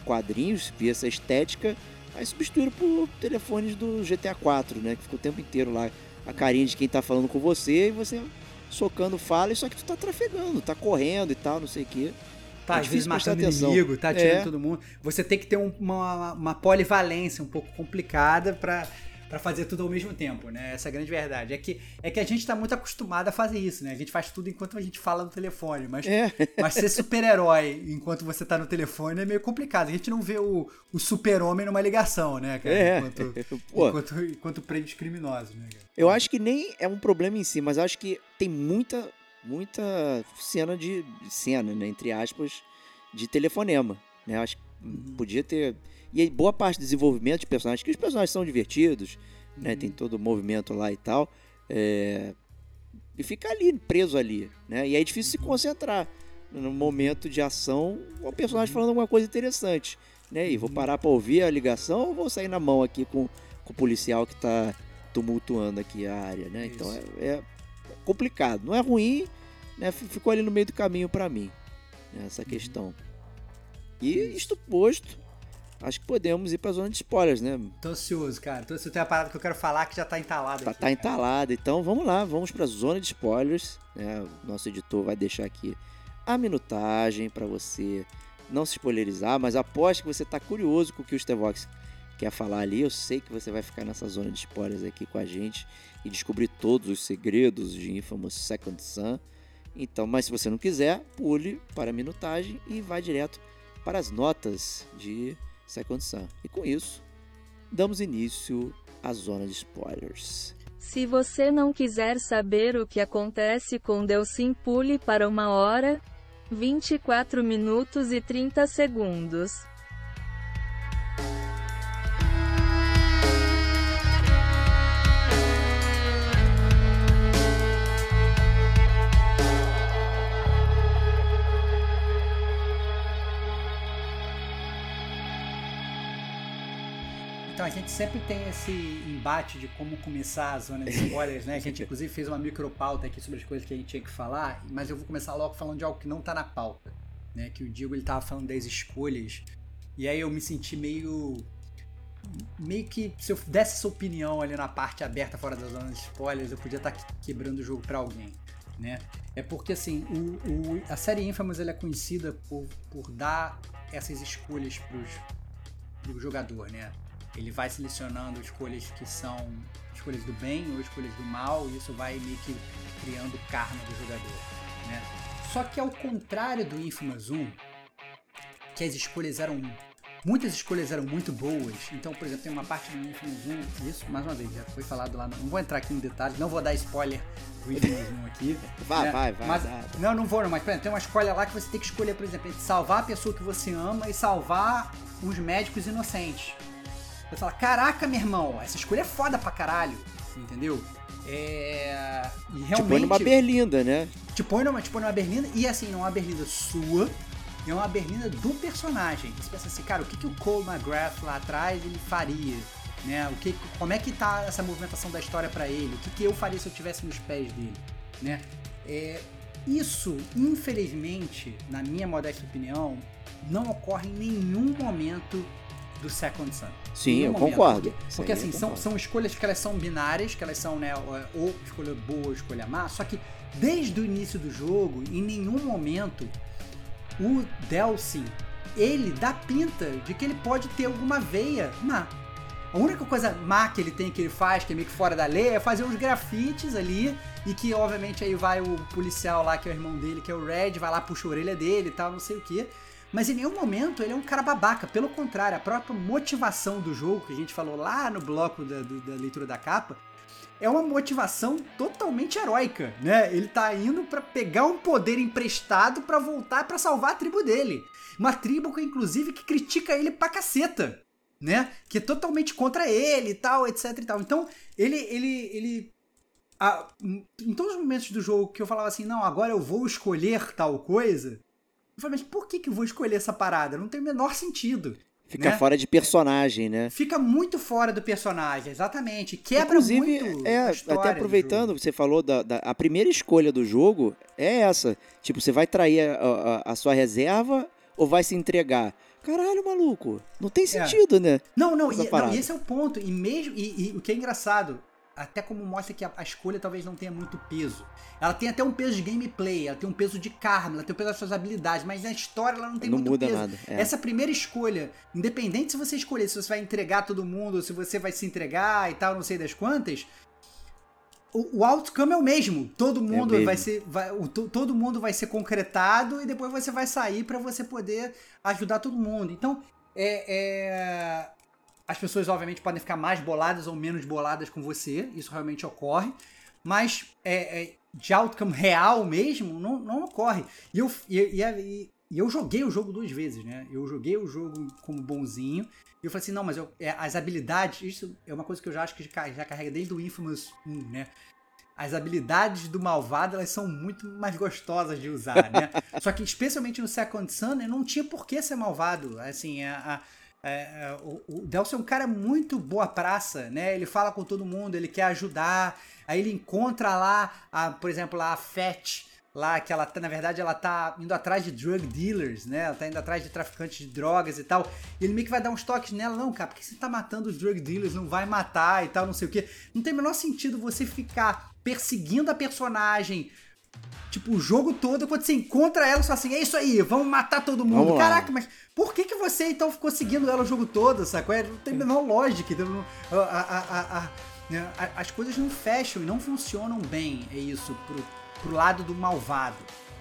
quadrinhos, via essa estética Aí substituíram por telefones do GTA 4, né? Que ficou o tempo inteiro lá a carinha de quem tá falando com você e você socando fala, só que tu tá trafegando, tá correndo e tal, não sei o quê. Tá, é às vezes matando inimigo, tá atirando é. todo mundo. Você tem que ter um, uma, uma polivalência um pouco complicada para para fazer tudo ao mesmo tempo, né? Essa é a grande verdade. É que, é que a gente tá muito acostumado a fazer isso, né? A gente faz tudo enquanto a gente fala no telefone, mas, é. mas ser super-herói enquanto você tá no telefone é meio complicado. A gente não vê o, o super-homem numa ligação, né, cara? É. Enquanto, enquanto, enquanto prende os criminosos, né, cara? Eu acho que nem é um problema em si, mas acho que tem muita, muita cena de. cena, né? Entre aspas, de telefonema. Né? Acho que uhum. podia ter e boa parte do desenvolvimento de personagens, que os personagens são divertidos, né? uhum. né? Tem todo o movimento lá e tal. É... E fica ali, preso ali, né? E aí é difícil se concentrar no momento de ação o personagem falando alguma coisa interessante, né? E vou uhum. parar para ouvir a ligação ou vou sair na mão aqui com, com o policial que está tumultuando aqui a área, né? Então é, é, complicado. Não é ruim, né? Ficou ali no meio do caminho para mim, né? essa uhum. questão. E isto posto, acho que podemos ir pra zona de spoilers, né? Tô ansioso, cara. Tô ansioso. Tem uma parada que eu quero falar que já tá entalada. Tá, aqui, tá entalada. Então vamos lá, vamos pra zona de spoilers. Né? Nosso editor vai deixar aqui a minutagem para você não se spoilerizar, mas aposto que você tá curioso com o que o Stevox quer falar ali. Eu sei que você vai ficar nessa zona de spoilers aqui com a gente e descobrir todos os segredos de Infamous Second Sun. Então, mas se você não quiser, pule para a minutagem e vá direto para as notas de Second Sun. E com isso, damos início à zona de spoilers. Se você não quiser saber o que acontece com Delsin, pule para uma hora, 24 minutos e 30 segundos. Gente sempre tem esse embate de como começar a zona de spoilers, né? Que a gente inclusive fez uma micropauta aqui sobre as coisas que a gente tinha que falar, mas eu vou começar logo falando de algo que não tá na pauta, né? Que o Diego ele tava falando das escolhas. E aí eu me senti meio meio que se eu desse essa opinião ali na parte aberta fora da zona de spoilers, eu podia estar tá quebrando o jogo para alguém, né? É porque assim, o, o, a série Infamous ela é conhecida por, por dar essas escolhas pros, pro jogador, né? Ele vai selecionando escolhas que são escolhas do bem ou escolhas do mal, e isso vai meio que criando karma do jogador. Né? Só que ao contrário do Infamous 1, que as escolhas eram muitas escolhas eram muito boas. Então, por exemplo, tem uma parte do Infamous 1, isso, mais uma vez, já foi falado lá. Não vou entrar aqui em detalhes, não vou dar spoiler do Infamous 1 aqui. Vai, né? vai, vai, Mas, vai. Não, não vou, não, mas por exemplo, tem uma escolha lá que você tem que escolher, por exemplo, entre salvar a pessoa que você ama e salvar os médicos inocentes. Você fala, caraca, meu irmão, essa escolha é foda pra caralho, entendeu? É. E realmente. Tipo, numa berlinda, né? te põe numa, te põe numa berlinda e assim, não é uma berlinda sua, é uma berlinda do personagem. Você pensa assim, cara, o que, que o Cole McGrath lá atrás ele faria? Né? O que, como é que tá essa movimentação da história para ele? O que, que eu faria se eu tivesse nos pés dele? Né? É, isso, infelizmente, na minha modesta opinião, não ocorre em nenhum momento do Second Son. Sim, eu momento, concordo. Porque, porque assim, são, concordo. são escolhas que elas são binárias, que elas são, né, ou escolha boa ou escolha má, só que desde o início do jogo, em nenhum momento, o Delsin, ele dá pinta de que ele pode ter alguma veia má. A única coisa má que ele tem, que ele faz, que é meio que fora da lei, é fazer uns grafites ali, e que obviamente aí vai o policial lá, que é o irmão dele, que é o Red, vai lá, puxa a orelha dele e tal, não sei o que. Mas em nenhum momento ele é um cara babaca. Pelo contrário, a própria motivação do jogo, que a gente falou lá no bloco da, da leitura da capa, é uma motivação totalmente heróica, né? Ele tá indo pra pegar um poder emprestado pra voltar pra salvar a tribo dele. Uma tribo que, inclusive, que critica ele pra caceta, né? Que é totalmente contra ele e tal, etc e tal. Então, ele, ele, ele a- em todos os momentos do jogo que eu falava assim, não, agora eu vou escolher tal coisa, eu falei, mas por que, que eu vou escolher essa parada? Não tem o menor sentido. Fica né? fora de personagem, né? Fica muito fora do personagem, exatamente. Quebra Inclusive, muito. é, até do aproveitando, você falou da, da- a primeira escolha do jogo é essa. Tipo, você vai trair a, a- a sua reserva ou vai se entregar? Caralho, maluco. Não tem sentido, né? Não, não, e, não, e esse é o ponto. E mesmo. E, e o que é engraçado, até como mostra que a, a escolha talvez não tenha muito peso. Ela tem até um peso de gameplay, ela tem um peso de karma, ela tem um peso das suas habilidades, mas na história ela não tem Não muito muda peso. nada, é. Essa primeira escolha, independente se você escolher se você vai entregar todo mundo, ou se você vai se entregar e tal, não sei das quantas. O, o outcome é o mesmo. Todo mundo mesmo. vai ser. Vai, o, to- todo mundo vai ser concretado e depois você vai sair para você poder ajudar todo mundo. Então, é, é, as pessoas, obviamente, podem ficar mais boladas ou menos boladas com você. Isso realmente ocorre. Mas é, é, de outcome real mesmo, não, não ocorre. E eu, e, e- e- eu joguei o jogo duas vezes, né? Eu joguei o jogo como bonzinho. E eu falei assim, não, mas eu- é, as habilidades, isso é uma coisa que eu já acho que já, carrega desde o Infamous 1, né? As habilidades do malvado, elas são muito mais gostosas de usar, né? Só que, especialmente no Second Son, né, não tinha por que ser malvado. Assim, a, a- é, é, o, o Delcio é um cara muito boa praça, né? Ele fala com todo mundo, ele quer ajudar. Aí ele encontra lá, a, por exemplo, a Fett, lá que ela tá, na verdade, ela tá indo atrás de drug dealers, né? Ela tá indo atrás de traficantes de drogas e tal. E ele meio que vai dar uns toques nela, não, cara, por que você tá matando os drug dealers? Não vai matar e tal, não sei o quê. Não tem o menor sentido você ficar perseguindo a personagem Tipo, o jogo todo, quando você encontra ela, você fala assim, é isso aí, vamos matar todo mundo. Vamos lá. Caraca, mas por que, que você então ficou seguindo ela o jogo todo, sacou? É, Não tem a menor lógica. então, não- a- a- a- a- né, a- as coisas não fecham e não funcionam bem, é isso, pro, pro lado do malvado.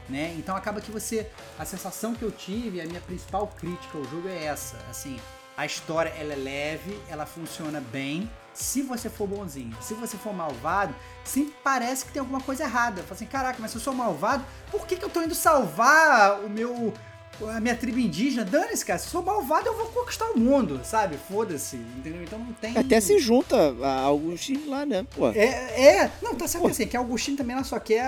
Né? Então acaba que você. A sensação que eu tive, a minha principal crítica ao jogo é essa. Assim, a história ela é leve, ela funciona bem. Se você for bonzinho, se você for malvado, sempre parece que tem alguma coisa errada. Fala assim, caraca, mas se eu sou malvado, por que, que eu tô indo salvar o meu. a minha tribo indígena? Dane-se, cara. Se eu sou malvado, eu vou conquistar o mundo, sabe? Foda-se, entendeu? Então não tem. Até se junta a alguns times lá, né? Pô. É, é, não, tá certo assim, que a Augustina também ela só quer.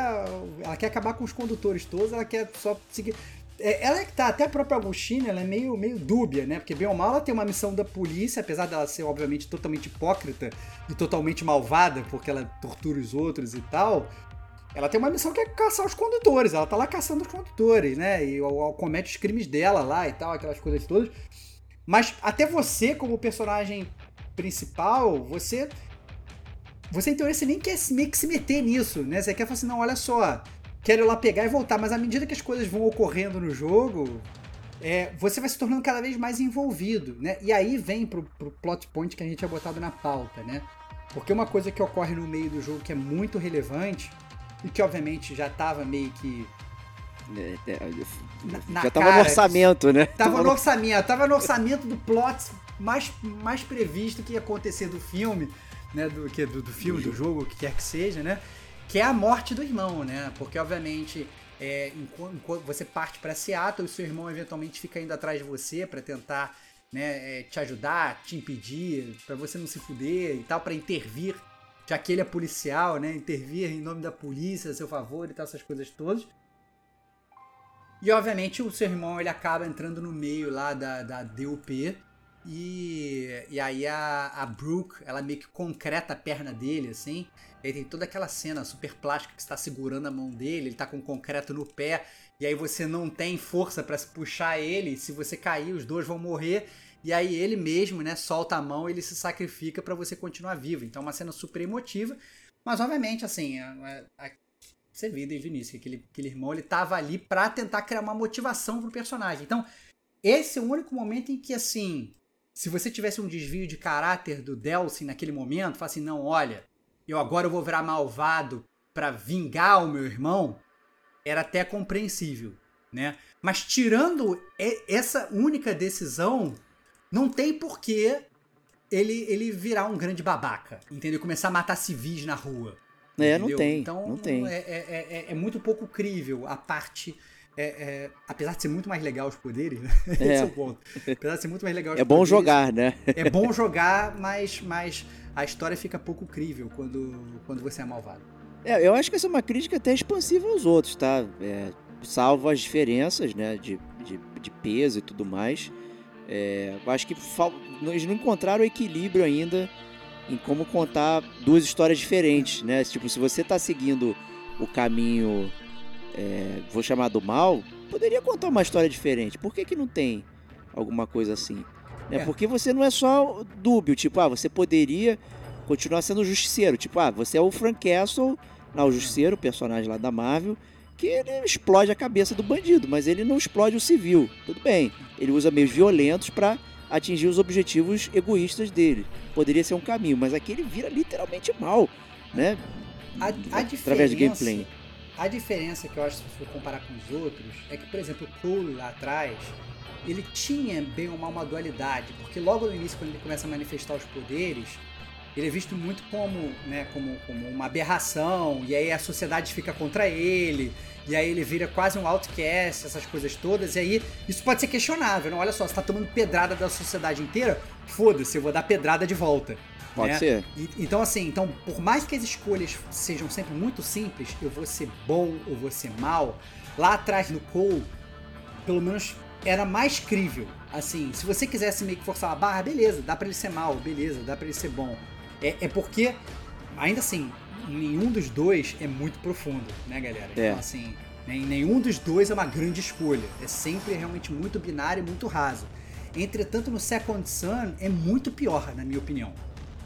Ela quer acabar com os condutores todos, ela quer só seguir. É, ela é que tá, até a própria Augustina, ela é meio, meio dúbia, né? Porque bem ou mal ela tem uma missão da polícia, apesar dela ser, obviamente, totalmente hipócrita e totalmente malvada, porque ela tortura os outros e tal. Ela tem uma missão que é caçar os condutores, ela tá lá caçando os condutores, né? E ou- ou comete os crimes dela lá e tal, aquelas coisas todas. Mas até você, como personagem principal, você você, em teoria, você nem quer meio que se meter nisso, né? Você quer falar assim, não, olha só, quero ir lá pegar e voltar. Mas à medida que as coisas vão ocorrendo no jogo, é, você vai se tornando cada vez mais envolvido, né? E aí vem pro, pro plot point que a gente tinha botado na pauta, né? Porque uma coisa que ocorre no meio do jogo que é muito relevante e que, obviamente, já estava meio que É, é, Na- já na tava cara, no orçamento, né? Tava no orçamento, tava no orçamento do plot mais, mais previsto que ia acontecer do filme, né? Do, que, do, do filme, do jogo, o que quer que seja, né? Que é a morte do irmão, né? Porque, obviamente, é, enquanto, você parte pra Seattle, o seu irmão eventualmente fica indo atrás de você pra tentar né, é, te ajudar, te impedir, pra você não se fuder e tal, pra intervir, já que ele é policial, né? Intervir em nome da polícia a seu favor e tal, essas coisas todas. E obviamente o seu irmão ele acaba entrando no meio lá da, da DUP. E, e aí a, a Brooke, ela meio que concreta a perna dele, assim. E aí tem toda aquela cena super plástica que está segurando a mão dele, ele tá com concreto no pé. E aí você não tem força para puxar ele. Se você cair, os dois vão morrer. E aí ele mesmo, né, solta a mão, ele se sacrifica para você continuar vivo. Então é uma cena super emotiva. Mas obviamente, assim, a- a- a- você vê desde o início que aquele, aquele irmão ele tava ali pra tentar criar uma motivação pro personagem. Então, esse é o único momento em que, assim, se você tivesse um desvio de caráter do Delsin naquele momento, fala assim, não, olha, eu agora eu vou virar malvado pra vingar o meu irmão, era até compreensível, né? Mas tirando essa única decisão, não tem porquê ele, ele virar um grande babaca, entendeu? Começar a matar civis na rua. É, não entendeu? tem. Então, não tem. É, é, é- é muito pouco crível a parte. É, é, apesar de ser muito mais legal os poderes, né? Esse é o ponto. Apesar de ser muito mais legal os É bom jogar, né? É bom jogar, mas, mas a história fica pouco crível quando, quando você é malvado. É, eu acho que essa é uma crítica até expansiva aos outros, tá? É, salvo as diferenças, né, de, de, de peso e tudo mais. É, eu acho que fal... eles não encontraram equilíbrio ainda em como contar duas histórias diferentes, né? Tipo, se você tá seguindo o caminho, é, vou chamar do mal, poderia contar uma história diferente. Por que que não tem alguma coisa assim? Né? É. Porque você não é só dúbio, tipo, ah, você poderia continuar sendo justiceiro. Tipo, ah, você é o Frank Castle, lá o justiceiro, o personagem lá da Marvel, que ele explode a cabeça do bandido, mas ele não explode o civil. Tudo bem, ele usa meios violentos pra atingir os objetivos egoístas dele. Poderia ser um caminho, mas aqui ele vira literalmente mal, né? A, a Através do diferença- gameplay. A diferença que eu acho, se for comparar com os outros, é que, por exemplo, o Cole lá atrás, ele tinha bem ou mal uma dualidade, porque logo no início, quando ele começa a manifestar os poderes, ele é visto muito como, né, como, como uma aberração, e aí a sociedade fica contra ele, e aí ele vira quase um outcast, essas coisas todas, e aí isso pode ser questionável, não? Olha só, você tá tomando pedrada da sociedade inteira, foda-se, eu vou dar pedrada de volta. Pode né? ser. E- então, assim, então, por mais que as escolhas sejam sempre muito simples, eu vou ser bom ou vou ser mal, lá atrás no Cole, pelo menos era mais crível. Assim, se você quisesse meio que forçar a barra, beleza, dá pra ele ser mal, beleza, dá pra ele ser bom. É, é porque, ainda assim, nenhum dos dois é muito profundo, né, galera? É. Então, assim, nenhum dos dois é uma grande escolha. É sempre realmente muito binário e muito raso. Entretanto, no Second Sun é muito pior, na minha opinião.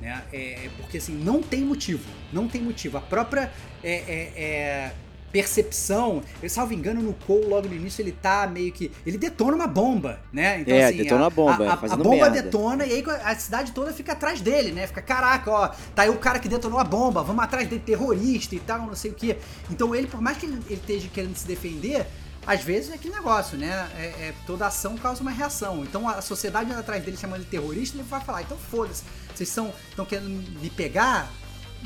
Né? É, porque assim, não tem motivo. Não tem motivo. A própria é, é, é, percepção, eu salvo engano, no Cole, logo no início, ele tá meio que. Ele detona uma bomba, né? Então, É, assim, detona a bomba, A, a fazendo bomba merda. detona e aí a cidade toda fica atrás dele, né? Fica, caraca, ó, tá aí o cara que detonou a bomba, vamos atrás dele, terrorista e tal, não sei o que. Então ele, por mais que ele, ele esteja querendo se defender, às vezes é aquele negócio, né? É, é, toda ação causa uma reação. Então a sociedade atrás dele chamando de terrorista, ele vai falar, então foda-se, vocês estão querendo me pegar,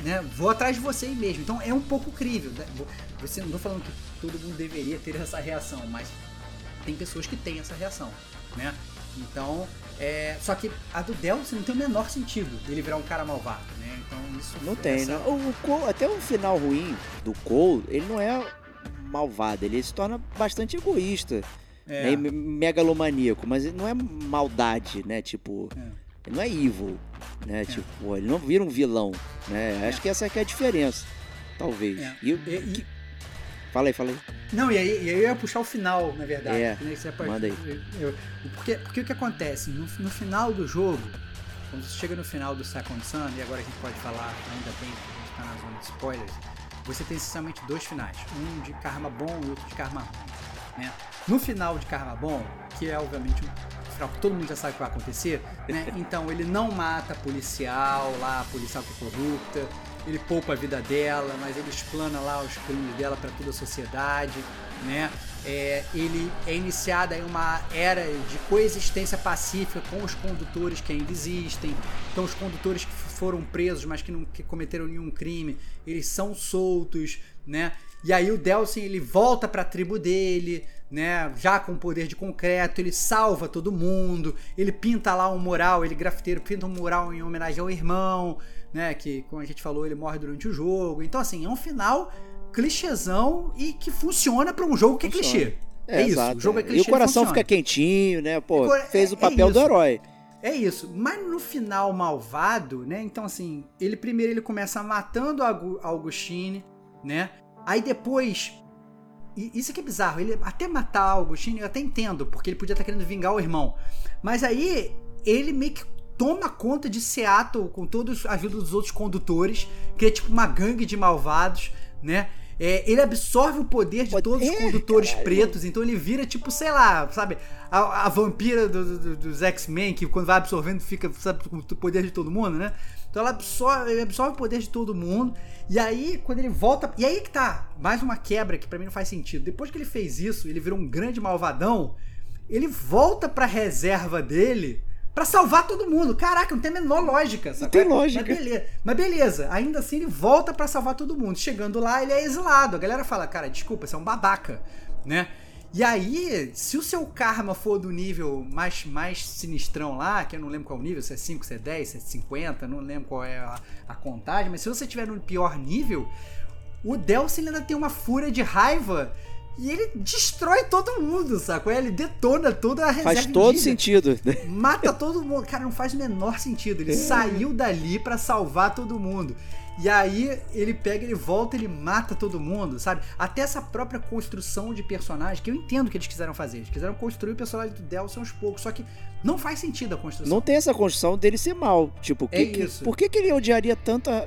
né? Vou atrás de vocês mesmo. Então é um pouco crível. né? Você não tô falando que todo mundo deveria ter essa reação, mas tem pessoas que têm essa reação, né? Então, é, só que a do Delcy não tem o menor sentido ele virar um cara malvado, né? Então isso Não tem, essa- né? O, o Cole, até o final ruim do Cole, ele não é malvado, ele se torna bastante egoísta É, né? me- megalomaníaco, mas não é maldade, né? Tipo, É. ele não é evil, né? Tipo, ele não vira um vilão, né? Acho que essa é que é a diferença, talvez. É. E, E- e- Fala aí, fala aí. Não, e aí, e aí eu ia puxar o final, na verdade. É, né, que você manda aí. eu- porque, porque o que acontece? No, no final do jogo, quando você chega no final do Second Sun, e agora a gente pode falar, ainda bem que a gente tá na zona de spoilers, você tem essencialmente dois finais. Um de karma bom e outro de karma ruim. Né? No final de karma bom, que é obviamente um final que todo mundo já sabe que vai acontecer, né? Então ele não mata policial lá, policial que é corrupta. ele poupa a vida dela, mas ele explana lá os crimes dela para toda a sociedade, né? É, ele é iniciada em uma era de coexistência pacífica com os condutores que ainda existem. Então, os condutores que foram presos, mas que não que cometeram nenhum crime, eles são soltos, né? E aí o Delsin ele volta para a tribo dele, né? Já com poder de concreto, ele salva todo mundo, ele pinta lá um mural, ele grafiteiro pinta um mural em homenagem ao irmão, né? Que, como a gente falou, ele morre durante o jogo. Então, assim, é um final clichêzão e que funciona para um jogo que é clichê. É, é isso, exato, o jogo é clichê. E o coração fica quentinho, né? Pô, fez o é papel do herói. É isso, mas no final malvado, né? Então assim, ele primeiro ele começa matando a Augustine, né? Aí depois isso aqui é bizarro, ele até matar a Augustine eu até entendo, porque ele podia estar querendo vingar o irmão. Mas aí ele meio que toma conta de Seattle com toda a ajuda dos outros condutores, que é tipo uma gangue de malvados, né? É, ele absorve o poder de todos os condutores caralho. pretos, então ele vira tipo, sei lá, sabe, a, a vampira do, do, dos X-Men, que quando vai absorvendo fica, sabe, com o poder de todo mundo, né? Então ela absorve, ele absorve o poder de todo mundo. E aí, quando ele volta. E aí que tá, mais uma quebra que para mim não faz sentido. Depois que ele fez isso, ele virou um grande malvadão. Ele volta pra reserva dele para salvar todo mundo. Caraca, não tem a menor lógica. Sabe? Não tem lógica. Mas beleza, mas beleza. ainda assim ele volta para salvar todo mundo. Chegando lá, ele é exilado. A galera fala, cara, desculpa, você é um babaca, né? E aí, se o seu karma for do nível mais, mais sinistrão lá, que eu não lembro qual é o nível, se é 5, se é 10, se é 50, não lembro qual é a, a contagem, mas se você tiver no pior nível, o Delsin ainda tem uma fúria de raiva e ele destrói todo mundo, saco? Ele detona toda a reserva. Faz todo sentido. Mata todo mundo. Cara, não faz o menor sentido. Ele é. saiu dali para salvar todo mundo. E aí ele pega, ele volta, ele mata todo mundo, sabe? Até essa própria construção de personagem, que eu entendo que eles quiseram fazer. Eles quiseram construir o personagem do Delson aos poucos, só que não faz sentido a construção. Não tem essa construção dele ser mal. Tipo, é que, por que, que ele odiaria tanto a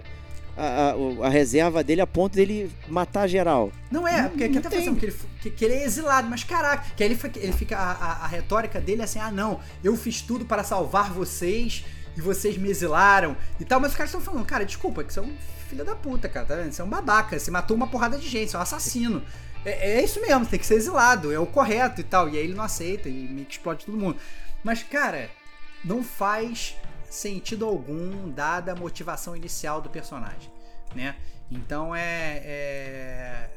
a, a, a, reserva dele a ponto dele matar geral. Não é, porque aqui tá pensando que ele, que, que, ele é exilado, mas caraca, que aí ele, ele fica. A, a, a, retórica dele é assim: ah, não, eu fiz tudo para salvar vocês e vocês me exilaram e tal, mas os caras estão falando, cara, desculpa, que você é um filho da puta, cara, tá vendo? Você é um babaca, você matou uma porrada de gente, você é um assassino. É, é isso mesmo, tem que ser exilado, é o correto e tal. E aí ele não aceita e meio que explode todo mundo. Mas, cara, não faz sentido algum, dada a motivação inicial do personagem, né? Então é, é,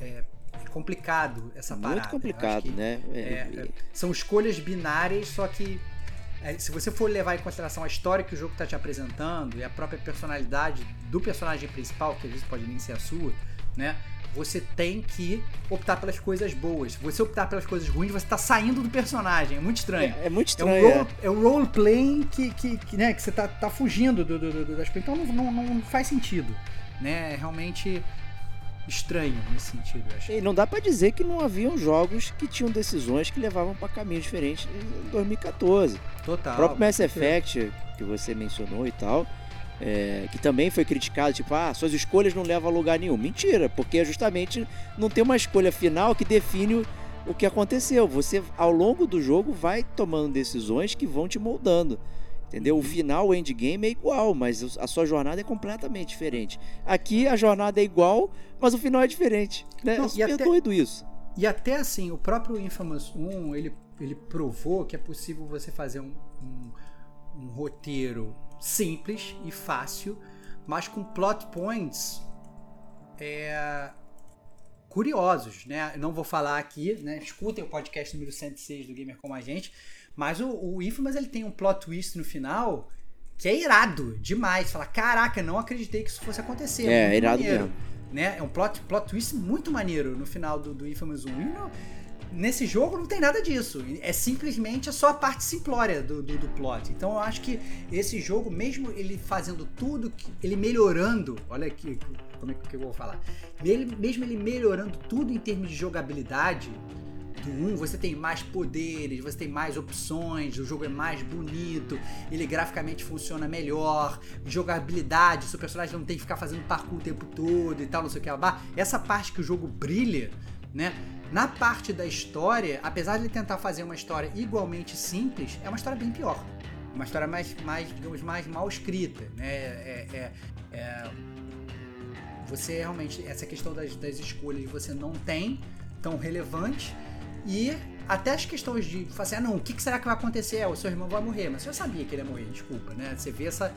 é, é complicado essa Muito parada. Muito complicado, que, né? É, é, são escolhas binárias, só que é, se você for levar em consideração a história que o jogo está te apresentando e a própria personalidade do personagem principal, que às vezes pode nem ser a sua, né? Você tem que optar pelas coisas boas. Se você optar pelas coisas ruins, você tá saindo do personagem. É muito estranho. É, é muito estranho. É um, role, é. é um roleplay que, que, que, né, que você tá, tá fugindo do, do, do, das coisas. Então não, não, não faz sentido. Né? É realmente estranho nesse sentido. Acho. E não dá para dizer que não haviam jogos que tinham decisões que levavam para caminhos diferentes em 2014. Total. O próprio Mass Effect, que você mencionou e tal, é, que também foi criticado, tipo, ah, suas escolhas não levam a lugar nenhum. Mentira, porque justamente não tem uma escolha final que define o, que aconteceu. Você, ao longo do jogo, vai tomando decisões que vão te moldando. Entendeu? O final, o endgame é igual, mas a sua jornada é completamente diferente. Aqui a jornada é igual, mas o final é diferente. Né? Não, é super até, doido isso. E até assim, o próprio Infamous 1, ele, ele provou que é possível você fazer um, um, um roteiro simples e fácil, mas com plot points é, curiosos, né? Não vou falar aqui, né? Escutem o podcast número 106 do Gamer Como a Gente, mas o, o Infamous ele tem um plot twist no final que é irado demais. Fala, caraca, não acreditei que isso fosse acontecer. É, é irado maneiro, mesmo. Né? É um plot, plot twist muito maneiro no final do, do Infamous 1. E Nesse jogo não tem nada disso. É simplesmente só a parte simplória do, do, do, plot. Então eu acho que esse jogo, mesmo ele fazendo tudo, ele melhorando, olha aqui como é que eu vou falar. Ele, mesmo ele melhorando tudo em termos de jogabilidade, do 1 você tem mais poderes, você tem mais opções, o jogo é mais bonito, ele graficamente funciona melhor, jogabilidade, seu personagem não tem que ficar fazendo parkour o tempo todo e tal, não sei o que. Essa parte que o jogo brilha, né? Na parte da história, apesar de ele tentar fazer uma história igualmente simples, é uma história bem pior. uma história mais, mais digamos, mais mal escrita, né? É, é, é, você realmente, essa questão das, das escolhas você não tem tão relevante e até as questões de assim, ah, não, o que será que vai acontecer? o seu irmão vai morrer, mas já sabia que ele ia morrer, desculpa, né? Você vê essa,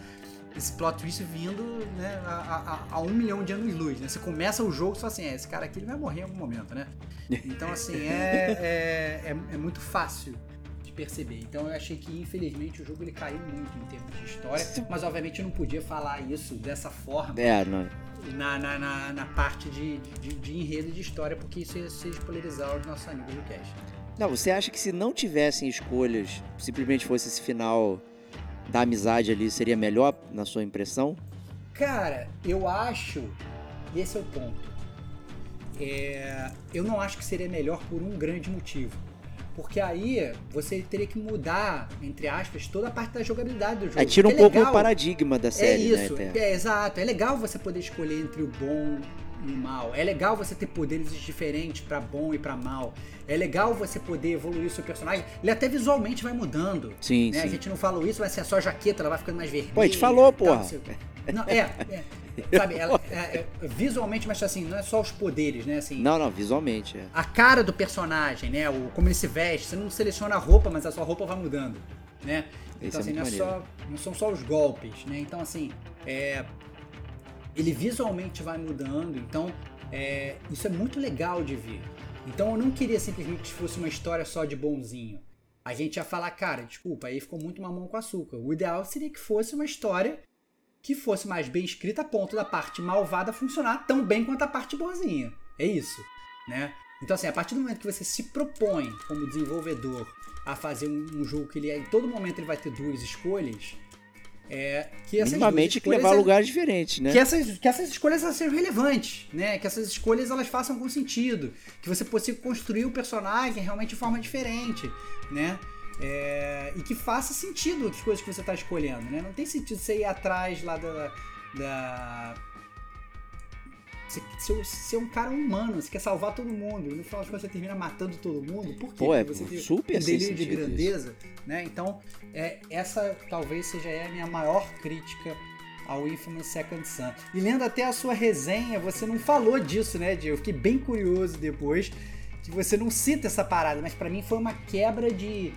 esse plot twist vindo né, a, a, a, um milhão de anos luz, né? Você começa o jogo e fala assim, é, esse cara aqui ele vai morrer em algum momento, né? Então, assim, é, é, é, é, muito fácil de perceber. Então, eu achei que, infelizmente, o jogo ele caiu muito em termos de história, mas, obviamente, eu não podia falar isso dessa forma. É, não. Na, na, na, na parte de, de, de, enredo e de história, porque isso ia se spoilerizar os nossos amigos do cast. Não, você acha que se não tivessem escolhas, simplesmente fosse esse final da amizade ali seria melhor, na sua impressão? Cara, eu acho. Esse é o ponto. É, eu não acho que seria melhor por um grande motivo. Porque aí você teria que mudar, entre aspas, toda a parte da jogabilidade do jogo. Aí tira um é pouco legal, o paradigma da série, é isso, né? É, exato. É legal você poder escolher entre o bom e o mal. É legal você ter poderes diferentes para bom e para mal. É legal você poder evoluir o seu personagem. Ele até visualmente vai mudando. Sim, né? sim. A gente não falou isso, vai ser só a jaqueta, ela vai ficando mais vermelha. Pô, a gente falou, porra. Não, é, é. Sabe, ela, é, é, visualmente, mas assim, não é só os poderes, né? Assim, não, não, visualmente. É. A cara do personagem, né? O, como ele se veste. Você não seleciona a roupa, mas a sua roupa vai mudando, né? Então, Esse é assim, não, é só, não são só os golpes, né? Então, assim, é, ele visualmente vai mudando. Então, é, isso é muito legal de ver. Então eu não queria simplesmente que fosse uma história só de bonzinho. A gente ia falar, cara, desculpa, aí ficou muito mamão com açúcar. O ideal seria que fosse uma história que fosse mais bem escrita a ponto da parte malvada funcionar tão bem quanto a parte boazinha. É isso, né? Então assim, a partir do momento que você se propõe como desenvolvedor a fazer um, um jogo que ele em todo momento ele vai ter duas escolhas, é, que Minimamente que levar a lugares diferentes, né? Que essas, que essas escolhas sejam relevantes, né? Que essas escolhas elas façam algum sentido. Que você consiga construir o personagem realmente de forma diferente, né? É, e que faça sentido as coisas que você está escolhendo, né? Não tem sentido você ir atrás lá da, da você, você, é um cara humano, você quer salvar todo mundo. No final de contas, você termina matando todo mundo. Por quê? Pô, é você super um delírio de grandeza. Né? Então, é, essa talvez seja a minha maior crítica ao Infamous Second Son. E lendo até a sua resenha, você não falou disso, né, Diego? Eu fiquei bem curioso depois que você não cita essa parada, mas para mim foi uma quebra de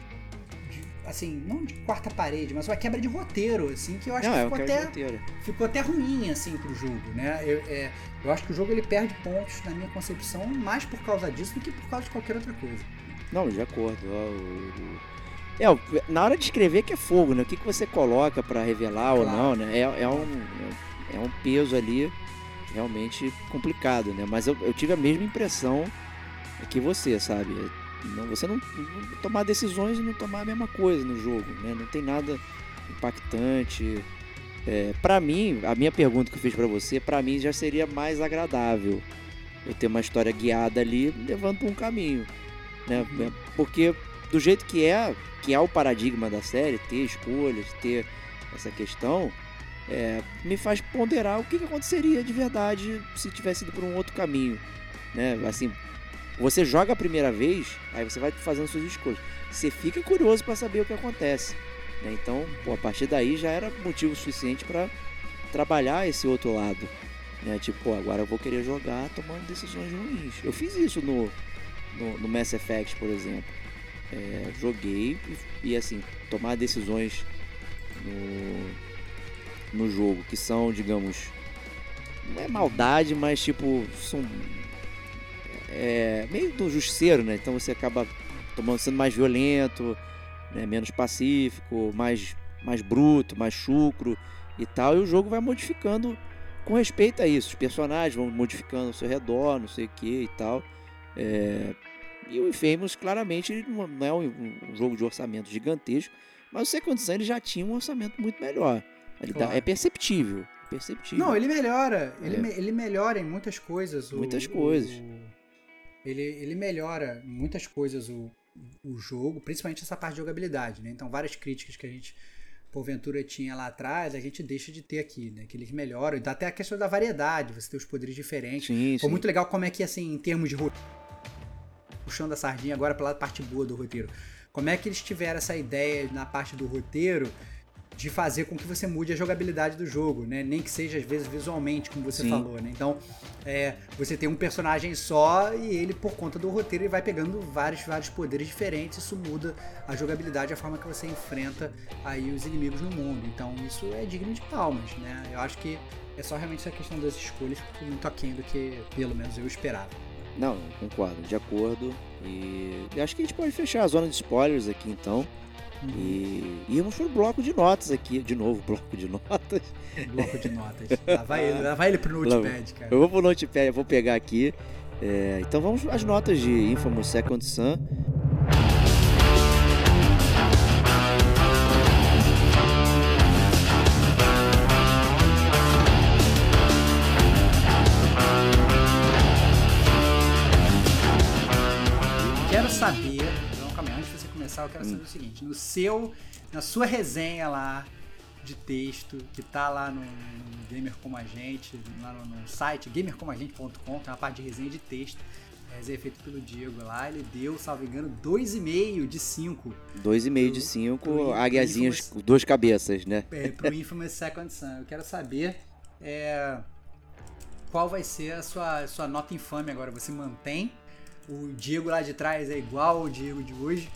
assim, não de quarta parede, mas uma quebra de roteiro, assim, que eu acho não, que é ficou até, ficou até ruim, assim, pro jogo, né? Eu, é, eu acho que o jogo ele perde pontos, na minha concepção, mais por causa disso do que por causa de qualquer outra coisa. Não, de acordo. É, na hora de escrever que é fogo, né? O que, que você coloca para revelar claro. ou não, né? É, é, um, é um peso ali realmente complicado, né? Mas eu, eu tive a mesma impressão que você, sabe? Não, você não, não, tomar decisões e não tomar a mesma coisa no jogo, né? Não tem nada impactante. É, para mim, a minha pergunta que eu fiz para você, para mim já seria mais agradável eu ter uma história guiada ali, levando para um caminho, né? Uhum. Porque do jeito que é, que é o paradigma da série, ter escolhas, ter essa questão, é, me faz ponderar o que, que aconteceria de verdade se tivesse ido por um outro caminho, né? Assim, você joga a primeira vez, aí você vai fazendo suas escolhas. Você fica curioso para saber o que acontece. Né? Então, pô, a partir daí já era motivo suficiente para trabalhar esse outro lado. Né? Tipo, pô, agora eu vou querer jogar tomando decisões ruins. Eu fiz isso no, no, no Mass Effect, por exemplo. É, joguei e, e, assim, tomar decisões no, no jogo que são, digamos, não é maldade, mas tipo, são é, meio do justiceiro, né? Então você acaba tomando, sendo mais violento, né? menos pacífico, mais, mais bruto, mais chucro e tal. E o jogo vai modificando com respeito a isso. Os personagens vão modificando ao seu redor, não sei o que e tal. É... E o Infamous claramente não é um, jogo de orçamento gigantesco, mas o Second Son ele já tinha um orçamento muito melhor. Ele claro. dá, é perceptível, perceptível. Não, ele melhora. Ele, é. me, ele melhora em muitas coisas. Muitas o, coisas. O ele, ele melhora muitas coisas o, o jogo, principalmente essa parte de jogabilidade, né? Então, várias críticas que a gente porventura tinha lá atrás, a gente deixa de ter aqui, né? Que eles melhoram. E dá até a questão da variedade, você ter os poderes diferentes. Sim, Foi sim. muito legal como é que, assim, em termos de roteiro, puxando a sardinha agora pela parte boa do roteiro. como é que eles tiveram essa ideia na parte do roteiro de fazer com que você mude a jogabilidade do jogo, né? Nem que seja às vezes visualmente, como você Sim. falou, né? Então, é, você tem um personagem só e ele, por conta do roteiro, ele vai pegando vários, vários poderes diferentes. Isso muda a jogabilidade, a forma que você enfrenta aí os inimigos no mundo. Então, isso é digno de palmas, né? Eu acho que é só realmente essa questão das escolhas muito aquém do que, pelo menos, eu esperava. Não, concordo, de acordo. E, e acho que a gente pode fechar a zona de spoilers aqui então. E irmos pro bloco de notas aqui. De novo, bloco de notas. Bloco de notas. Lá vai ele, lá vai ele pro notepad, cara. Eu vou pro notepad, eu vou pegar aqui. É, então vamos às notas de Infamous Second Sun. Eu quero saber o seguinte: no seu, na sua resenha lá de texto, que tá lá no, no Gamer Como a Gente, lá no, no site gamercomagente.com, tem uma parte de resenha de texto. é, Resenha feita pelo Diego lá, ele deu, salvo engano, 2,5 de 5 2,5 de Pro- 5, pro águiazinhas Infamous. duas cabeças, né? é, pro Infamous Second Son. Eu quero saber é, qual vai ser a sua, sua nota infame agora. Você mantém o Diego lá de trás é igual ao Diego de hoje?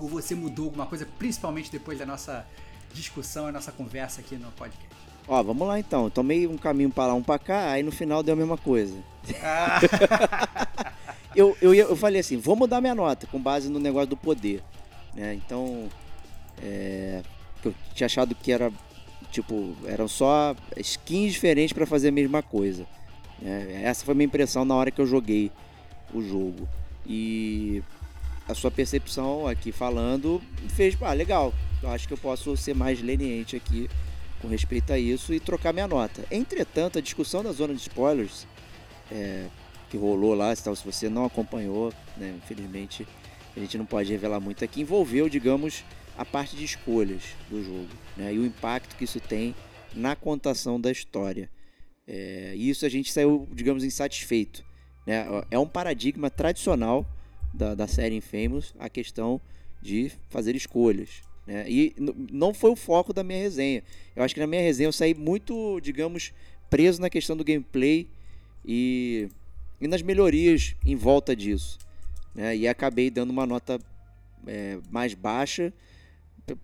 Ou você mudou alguma coisa, principalmente depois da nossa discussão e nossa conversa aqui no podcast? Ó, vamos lá então. Eu tomei um caminho pra lá, um pra cá, aí no final deu a mesma coisa. Ah, Eu, eu, eu falei assim, vou mudar minha nota com base no negócio do poder. Né? Então, é, eu tinha achado que era, tipo, eram só skins diferentes pra fazer a mesma coisa. né? Essa foi a minha impressão na hora que eu joguei o jogo. E a sua percepção aqui falando fez, ah, legal, eu acho que eu posso ser mais leniente aqui com respeito a isso e trocar minha nota. Entretanto, a discussão da zona de spoilers é, que rolou lá, se você não acompanhou, né, infelizmente a gente não pode revelar muito aqui, envolveu, digamos, a parte de escolhas do jogo né, e o impacto que isso tem na contação da história. É, isso a gente saiu, digamos, insatisfeito. Né? É um paradigma tradicional da, da série Infamous a questão de fazer escolhas. Né? E não foi o foco da minha resenha. Eu acho que na minha resenha eu saí muito, digamos, preso na questão do gameplay e, e nas melhorias em volta disso. Né? E acabei dando uma nota é, mais baixa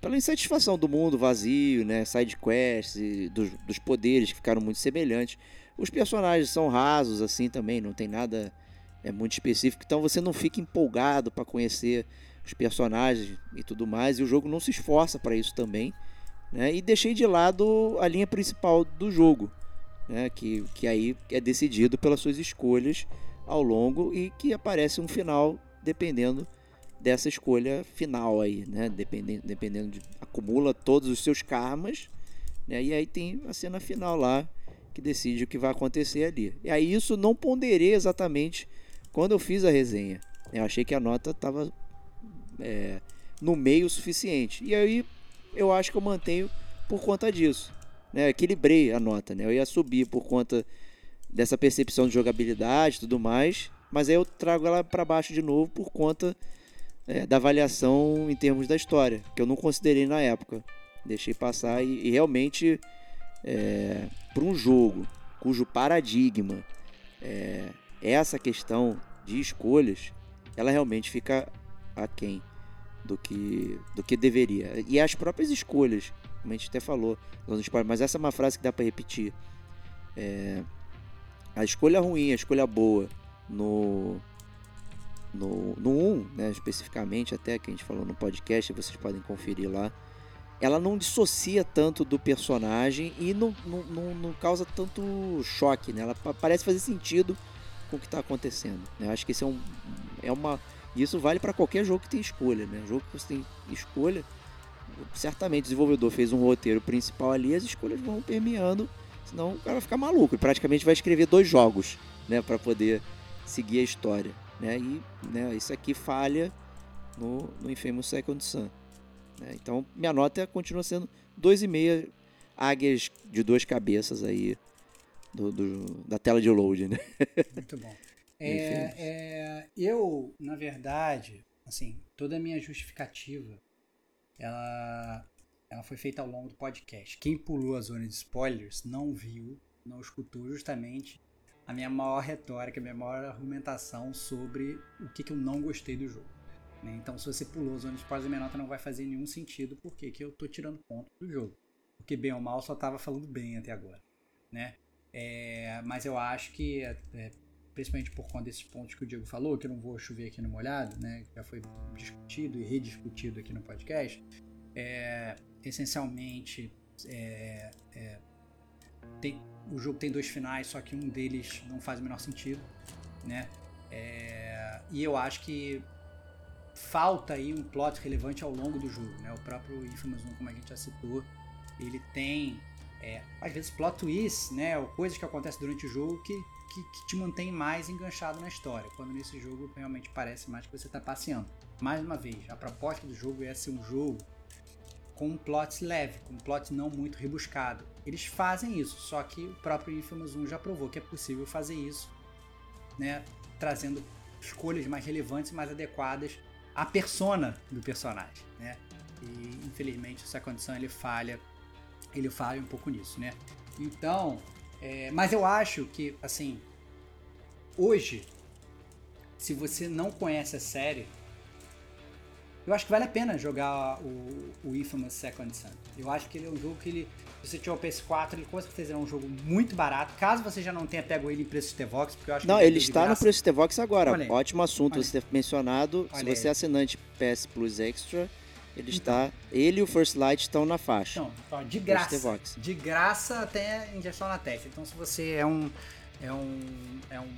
pela insatisfação do mundo vazio, né? side quests, dos, dos poderes que ficaram muito semelhantes. Os personagens são rasos assim também, não tem nada é muito específico, então você não fica empolgado para conhecer os personagens e tudo mais, e o jogo não se esforça para isso também. Né? E deixei de lado a linha principal do jogo, né? que, que aí é decidido pelas suas escolhas ao longo e que aparece um final dependendo dessa escolha final aí, né? Dependendo, dependendo de acumula todos os seus karmas, né? E aí tem a cena final lá que decide o que vai acontecer ali. E aí isso não ponderei exatamente quando eu fiz a resenha. Eu achei que a nota estava no meio o suficiente. E aí eu acho que eu mantenho por conta disso. Né? Equilibrei a nota, né? Eu ia subir por conta dessa percepção de jogabilidade e tudo mais, mas aí eu trago ela para baixo de novo por conta é, da avaliação em termos da história, que eu não considerei na época. Deixei passar e, e realmente é, para um jogo cujo paradigma é essa questão de escolhas, ela realmente fica aquém do que, do que deveria. E as próprias escolhas, como a gente até falou, mas essa é uma frase que dá para repetir. É, a escolha ruim, a escolha boa no no, no 1, né, especificamente, até que a gente falou no podcast, vocês podem conferir lá. Ela não dissocia tanto do personagem e não, não, não, não causa tanto choque, né? Ela pa- parece fazer sentido com o que está acontecendo. Né? Eu acho que isso é, um, é uma. Isso vale para qualquer jogo que tem escolha, né? Jogo que você tem escolha, certamente o desenvolvedor fez um roteiro principal ali, as escolhas vão permeando, senão o cara vai ficar maluco e praticamente vai escrever dois jogos, né, para poder seguir a história, né? E, né, isso aqui falha no, no Infamous Second Son. né? Então, minha nota continua sendo 2,5 águias de duas cabeças aí do, do- da tela de load, né? Muito bom. É, é, eu, na verdade, assim, toda a minha justificativa, ela, ela foi feita ao longo do podcast. Quem pulou a zona de spoilers não viu, não escutou justamente a minha maior retórica, a minha maior argumentação sobre o que, que eu não gostei do jogo. Né? Então, se você pulou a zona de spoilers, a minha nota não vai fazer nenhum sentido, porque que eu tô tirando ponto do jogo. Porque bem ou mal só tava falando bem até agora, né? É, mas eu acho que, é, principalmente por conta desses pontos que o Diego falou, que eu não vou chover aqui no molhado, né? Já foi discutido e rediscutido aqui no podcast. É, essencialmente, é, é, tem, o jogo tem dois finais, só que um deles não faz o menor sentido, né? É, e eu acho que falta aí um plot relevante ao longo do jogo, né? O próprio Infamous 1, como a gente já citou, ele tem é, às vezes plot twists, né, ou coisas que acontecem durante o jogo que, que, que, te mantém mais enganchado na história, quando nesse jogo realmente parece mais que você está passeando. Mais uma vez, a proposta do jogo é ser um jogo com um plot leve, com um plot não muito rebuscado. Eles fazem isso, só que o próprio Infamous 1 já provou que é possível fazer isso, né, trazendo escolhas mais relevantes mais adequadas à persona do personagem, né? E infelizmente essa condição ele falha ele falha um pouco nisso, né? Então, é, mas eu acho que, assim, hoje, se você não conhece a série, eu acho que vale a pena jogar o, o Infamous Second Son. Eu acho que ele é um jogo que ele, se você tiver o PS4, ele com certeza é um jogo muito barato. Caso você já não tenha pego ele em preço de T-Vox, porque eu acho não, que ele, ele está no preço de T-Vox agora. Ótimo assunto Olha. você ter mencionado. Olha se você é assinante PS Plus Extra, ele está. Ele e o First Light estão na faixa. Então, de graça. De graça até injeção na testa. Então, se você é um, é um, é um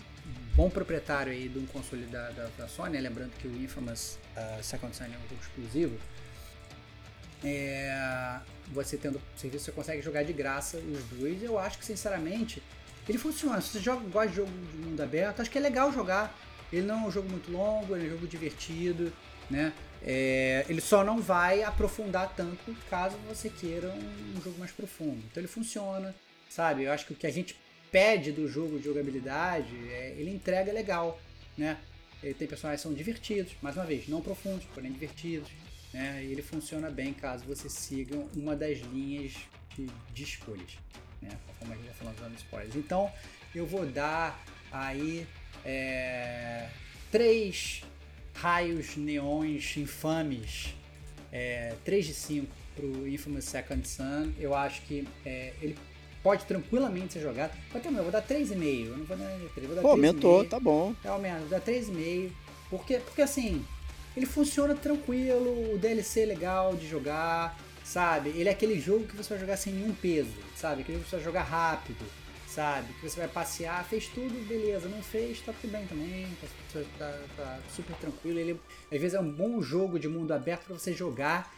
bom proprietário aí de um console da, da, da Sony, né? lembrando que o Infamous uh, Second Son é um jogo exclusivo, é, você tendo o serviço, você consegue jogar de graça os dois. Eu acho que, sinceramente, ele funciona. Se você joga, gosta de jogo de mundo aberto, acho que é legal jogar. Ele não é um jogo muito longo, ele é um jogo divertido, né? É, ele só não vai aprofundar tanto caso você queira um, um jogo mais profundo. Então ele funciona, sabe? Eu acho que o que a gente pede do jogo de jogabilidade, é, ele entrega legal, né? Ele tem personagens que são divertidos, mais uma vez, não profundos, porém divertidos, né? E ele funciona bem caso você siga uma das linhas de, de escolhas, né? Como a gente já falou nos spoilers. Então eu vou dar aí é, três raios neons infames, é, 3 de 5 pro Infamous Second Son. Eu acho que é, ele pode tranquilamente ser jogado. Até eu vou dar 3,5. Eu não vou dar 3, vou dar Pô, 3,5. aumentou, tá bom. É, aumenta, vou dar 3,5. Porque, porque assim, ele funciona tranquilo, o DLC é legal de jogar, sabe? Ele é aquele jogo que você vai jogar sem nenhum peso, sabe? Aquele jogo que você vai jogar rápido, sabe? Que você vai passear, fez tudo, beleza. Não fez, tá tudo bem também, tá, tá- tá super tranquilo. Ele, às vezes é um bom jogo de mundo aberto para você jogar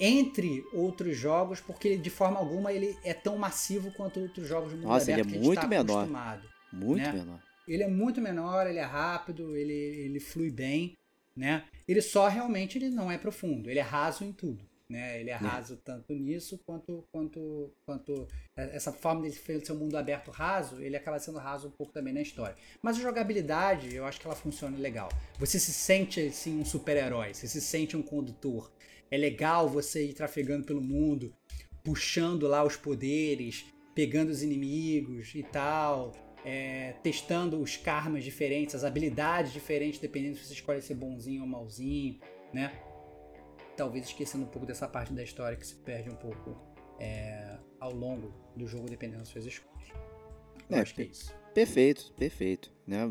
entre outros jogos, porque de forma alguma ele é tão massivo quanto outros jogos de mundo Nossa, ele aberto é que a gente muito tá menor. acostumado. Muito Né? menor. Ele é muito menor, ele é rápido, ele, ele flui bem, né? Ele só realmente ele não é profundo, ele é raso em tudo, né? Ele é raso tanto nisso quanto quanto quanto essa forma de ser seu mundo aberto raso, ele acaba sendo raso um pouco também na história. Mas a jogabilidade, eu acho que ela funciona legal. Você se sente assim um super-herói, você se sente um condutor. É legal você ir trafegando pelo mundo, puxando lá os poderes, pegando os inimigos e tal, é, testando os karmas diferentes, as habilidades diferentes, dependendo se você escolhe ser bonzinho ou malzinho, né? Talvez esquecendo um pouco dessa parte da história que se perde um pouco é, ao longo do jogo, dependendo das suas escolhas. Eu É, acho que é isso. Perfeito, perfeito. Né?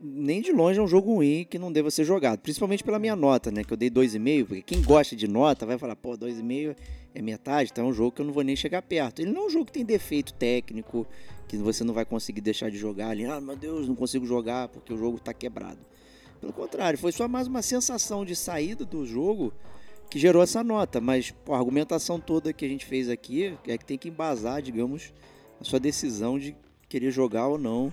Nem de longe é um jogo ruim que não deva ser jogado. Principalmente pela minha nota, né? Que eu dei 2,5. Porque quem gosta de nota vai falar, pô, 2,5 é metade, então é um jogo que eu não vou nem chegar perto. Ele não é um jogo que tem defeito técnico, que você não vai conseguir deixar de jogar ali. Ah, meu Deus, não consigo jogar porque o jogo tá quebrado. Pelo contrário, foi só mais uma sensação de saída do jogo que gerou essa nota. Mas pô, a argumentação toda que a gente fez aqui é que tem que embasar, digamos, a sua decisão de querer jogar ou não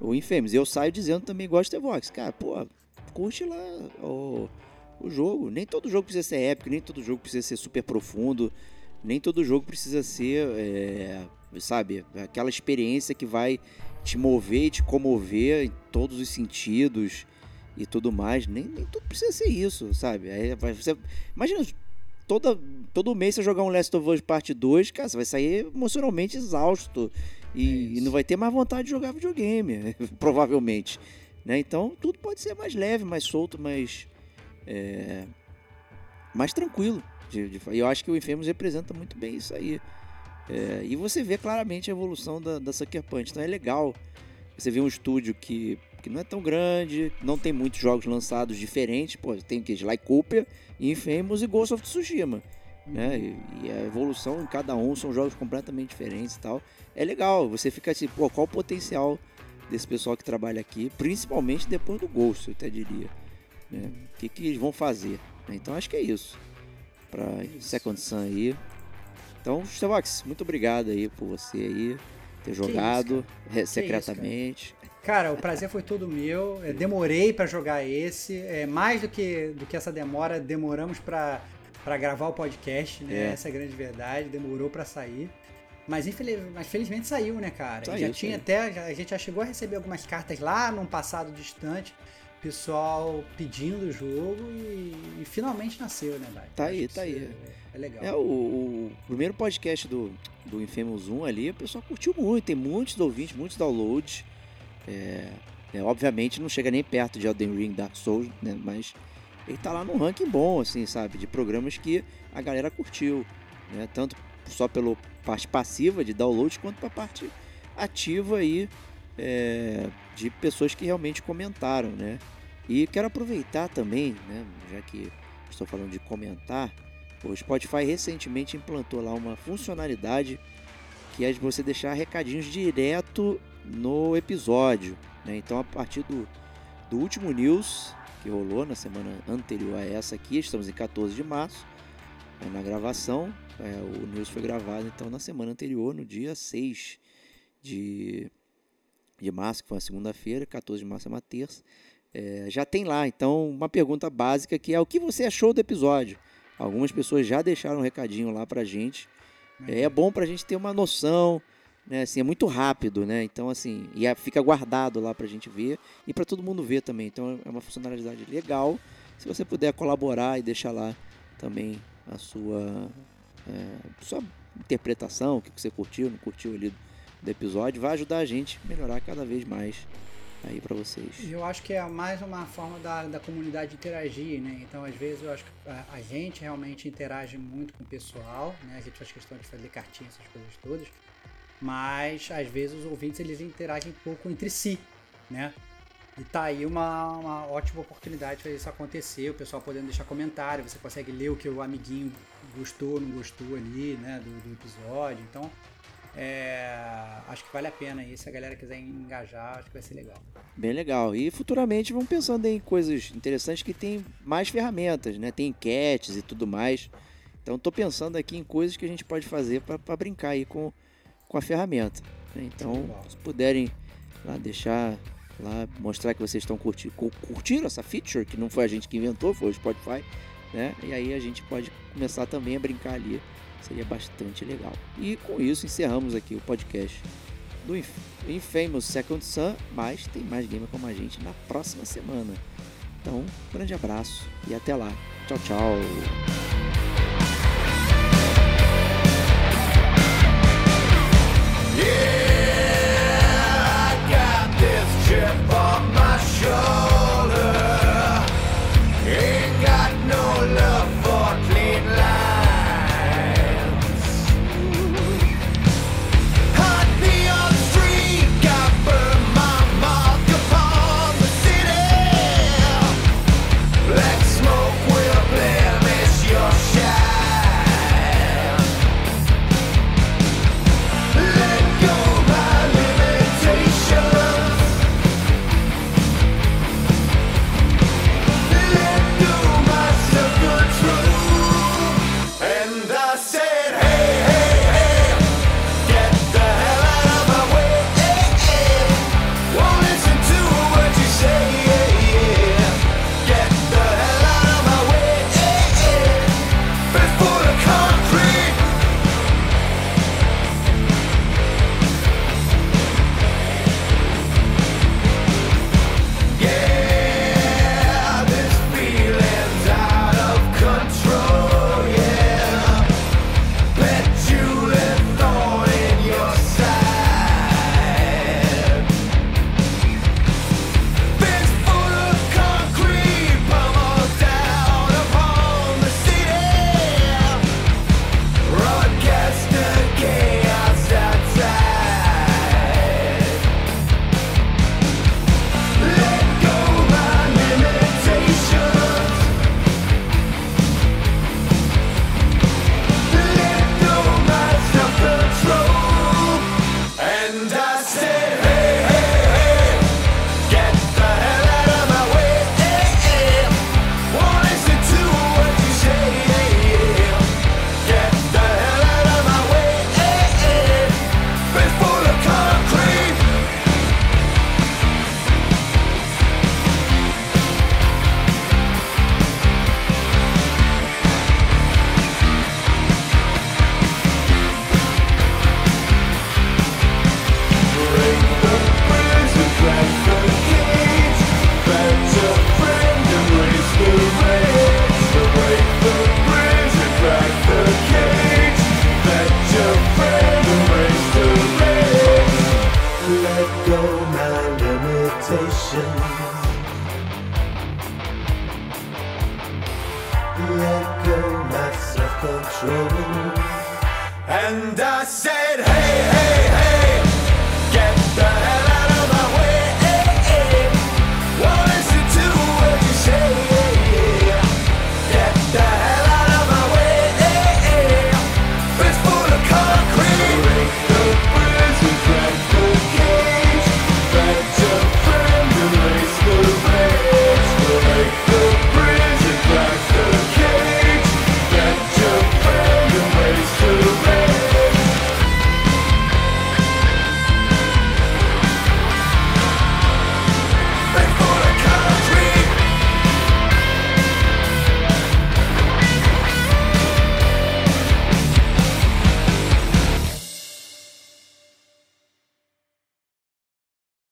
o Infamous. Eu saio dizendo também gosto de Vox. Cara, pô, curte lá o, o jogo. Nem todo jogo precisa ser épico, nem todo jogo precisa ser super profundo, nem todo jogo precisa ser, é, sabe, aquela experiência que vai te mover e te comover em todos os sentidos. E tudo mais, nem, nem tudo precisa ser isso, sabe? Aí você, imagina, toda, todo mês você jogar um Last of Us Parte 2, cara, você vai sair emocionalmente exausto e, É e não vai ter mais vontade de jogar videogame, provavelmente. Né? Então, tudo pode ser mais leve, mais solto, mais, é, mais tranquilo. de- E eu acho que o Infamous representa muito bem isso aí. É, e você vê claramente a evolução da, da Sucker Punch. Então é legal você vê um estúdio que, que não é tão grande, não tem muitos jogos lançados diferentes. Pô, tem que Sly Cooper, Infamous e Ghost of Tsushima. Né? E, e a evolução em cada um são jogos completamente diferentes e tal. É legal, você fica assim, pô, qual o potencial desse pessoal que trabalha aqui, principalmente depois do Ghost, eu até diria. né? O que, que eles vão fazer? né? Então acho que é isso. Pra Second Sun aí. Então, Starbucks, muito obrigado aí por você aí ter jogado eh, secretamente. Cara, o prazer foi todo meu. Eu demorei pra jogar esse. É, mais do que, do que essa demora, demoramos pra pra gravar o podcast, né? É. Essa é a grande verdade. Demorou pra sair. Mas, infeliz, mas felizmente saiu, né, cara? Saiu, já tinha saiu. até. já- a gente já chegou a receber algumas cartas lá num passado distante. Pessoal pedindo o jogo e, e finalmente nasceu, né, Dai? Tá aí, tá aí. É, é legal. É, o, o primeiro podcast do, do Infamous 1 ali, o pessoal curtiu muito, tem muitos ouvintes, muitos downloads. É, é, obviamente não chega nem perto de Elden Ring, Dark Souls, né? Mas ele tá lá num ranking bom, assim, sabe? De programas que a galera curtiu, né? Tanto só pela parte passiva de download, quanto pra parte ativa aí é, de pessoas que realmente comentaram, né? E quero aproveitar também, né? Já que estou falando de comentar, o Spotify recentemente implantou lá uma funcionalidade que é de você deixar recadinhos direto no episódio. né? Então, a partir do, do último news que rolou na semana anterior a essa aqui, estamos em 14 de março, é, na gravação. é, o news foi gravado então na semana anterior, no dia 6 de, de março, que foi uma segunda-feira, 14 de março é uma terça. É, já tem lá, então, uma pergunta básica que é o que você achou do episódio? Algumas pessoas já deixaram um recadinho lá pra gente. É, é bom pra gente ter uma noção, né? Assim, é muito rápido, né? Então, assim, e é- fica guardado lá pra gente ver e pra todo mundo ver também. Então, é uma funcionalidade legal. Se você puder colaborar e deixar lá também a sua, é, sua interpretação, o que você curtiu, não curtiu ali do episódio, vai ajudar a gente a melhorar cada vez mais aí pra vocês. Eu acho que é mais uma forma da, da comunidade interagir, né? Então, às vezes, eu acho que a, a gente realmente interage muito com o pessoal, né? A gente faz questão de fazer cartinhas, essas coisas todas. Mas, às vezes, os ouvintes, eles interagem pouco entre si, né? E tá aí uma, uma ótima oportunidade de fazer isso acontecer, o pessoal podendo deixar comentário, você consegue ler o que o amiguinho gostou, não gostou ali, né, do, do episódio. Então, é, acho que vale a pena aí, se a galera quiser engajar, acho que vai ser legal. Bem legal. E futuramente vamos pensando em coisas interessantes que tem mais ferramentas, né? Tem enquetes e tudo mais. Então tô pensando aqui em coisas que a gente pode fazer para brincar aí com, com a ferramenta. né? Então, se puderem lá deixar lá mostrar que vocês estão curtindo, curtiram essa feature que não foi a gente que inventou, foi o Spotify, né? E aí a gente pode começar também a brincar ali. Seria bastante legal. E com isso encerramos aqui o podcast do Inf- Infamous Second Sun, mas tem mais gamer como a gente na próxima semana. Então, grande abraço e até lá. Tchau, tchau. Yeah, I got this chip on my shoulder.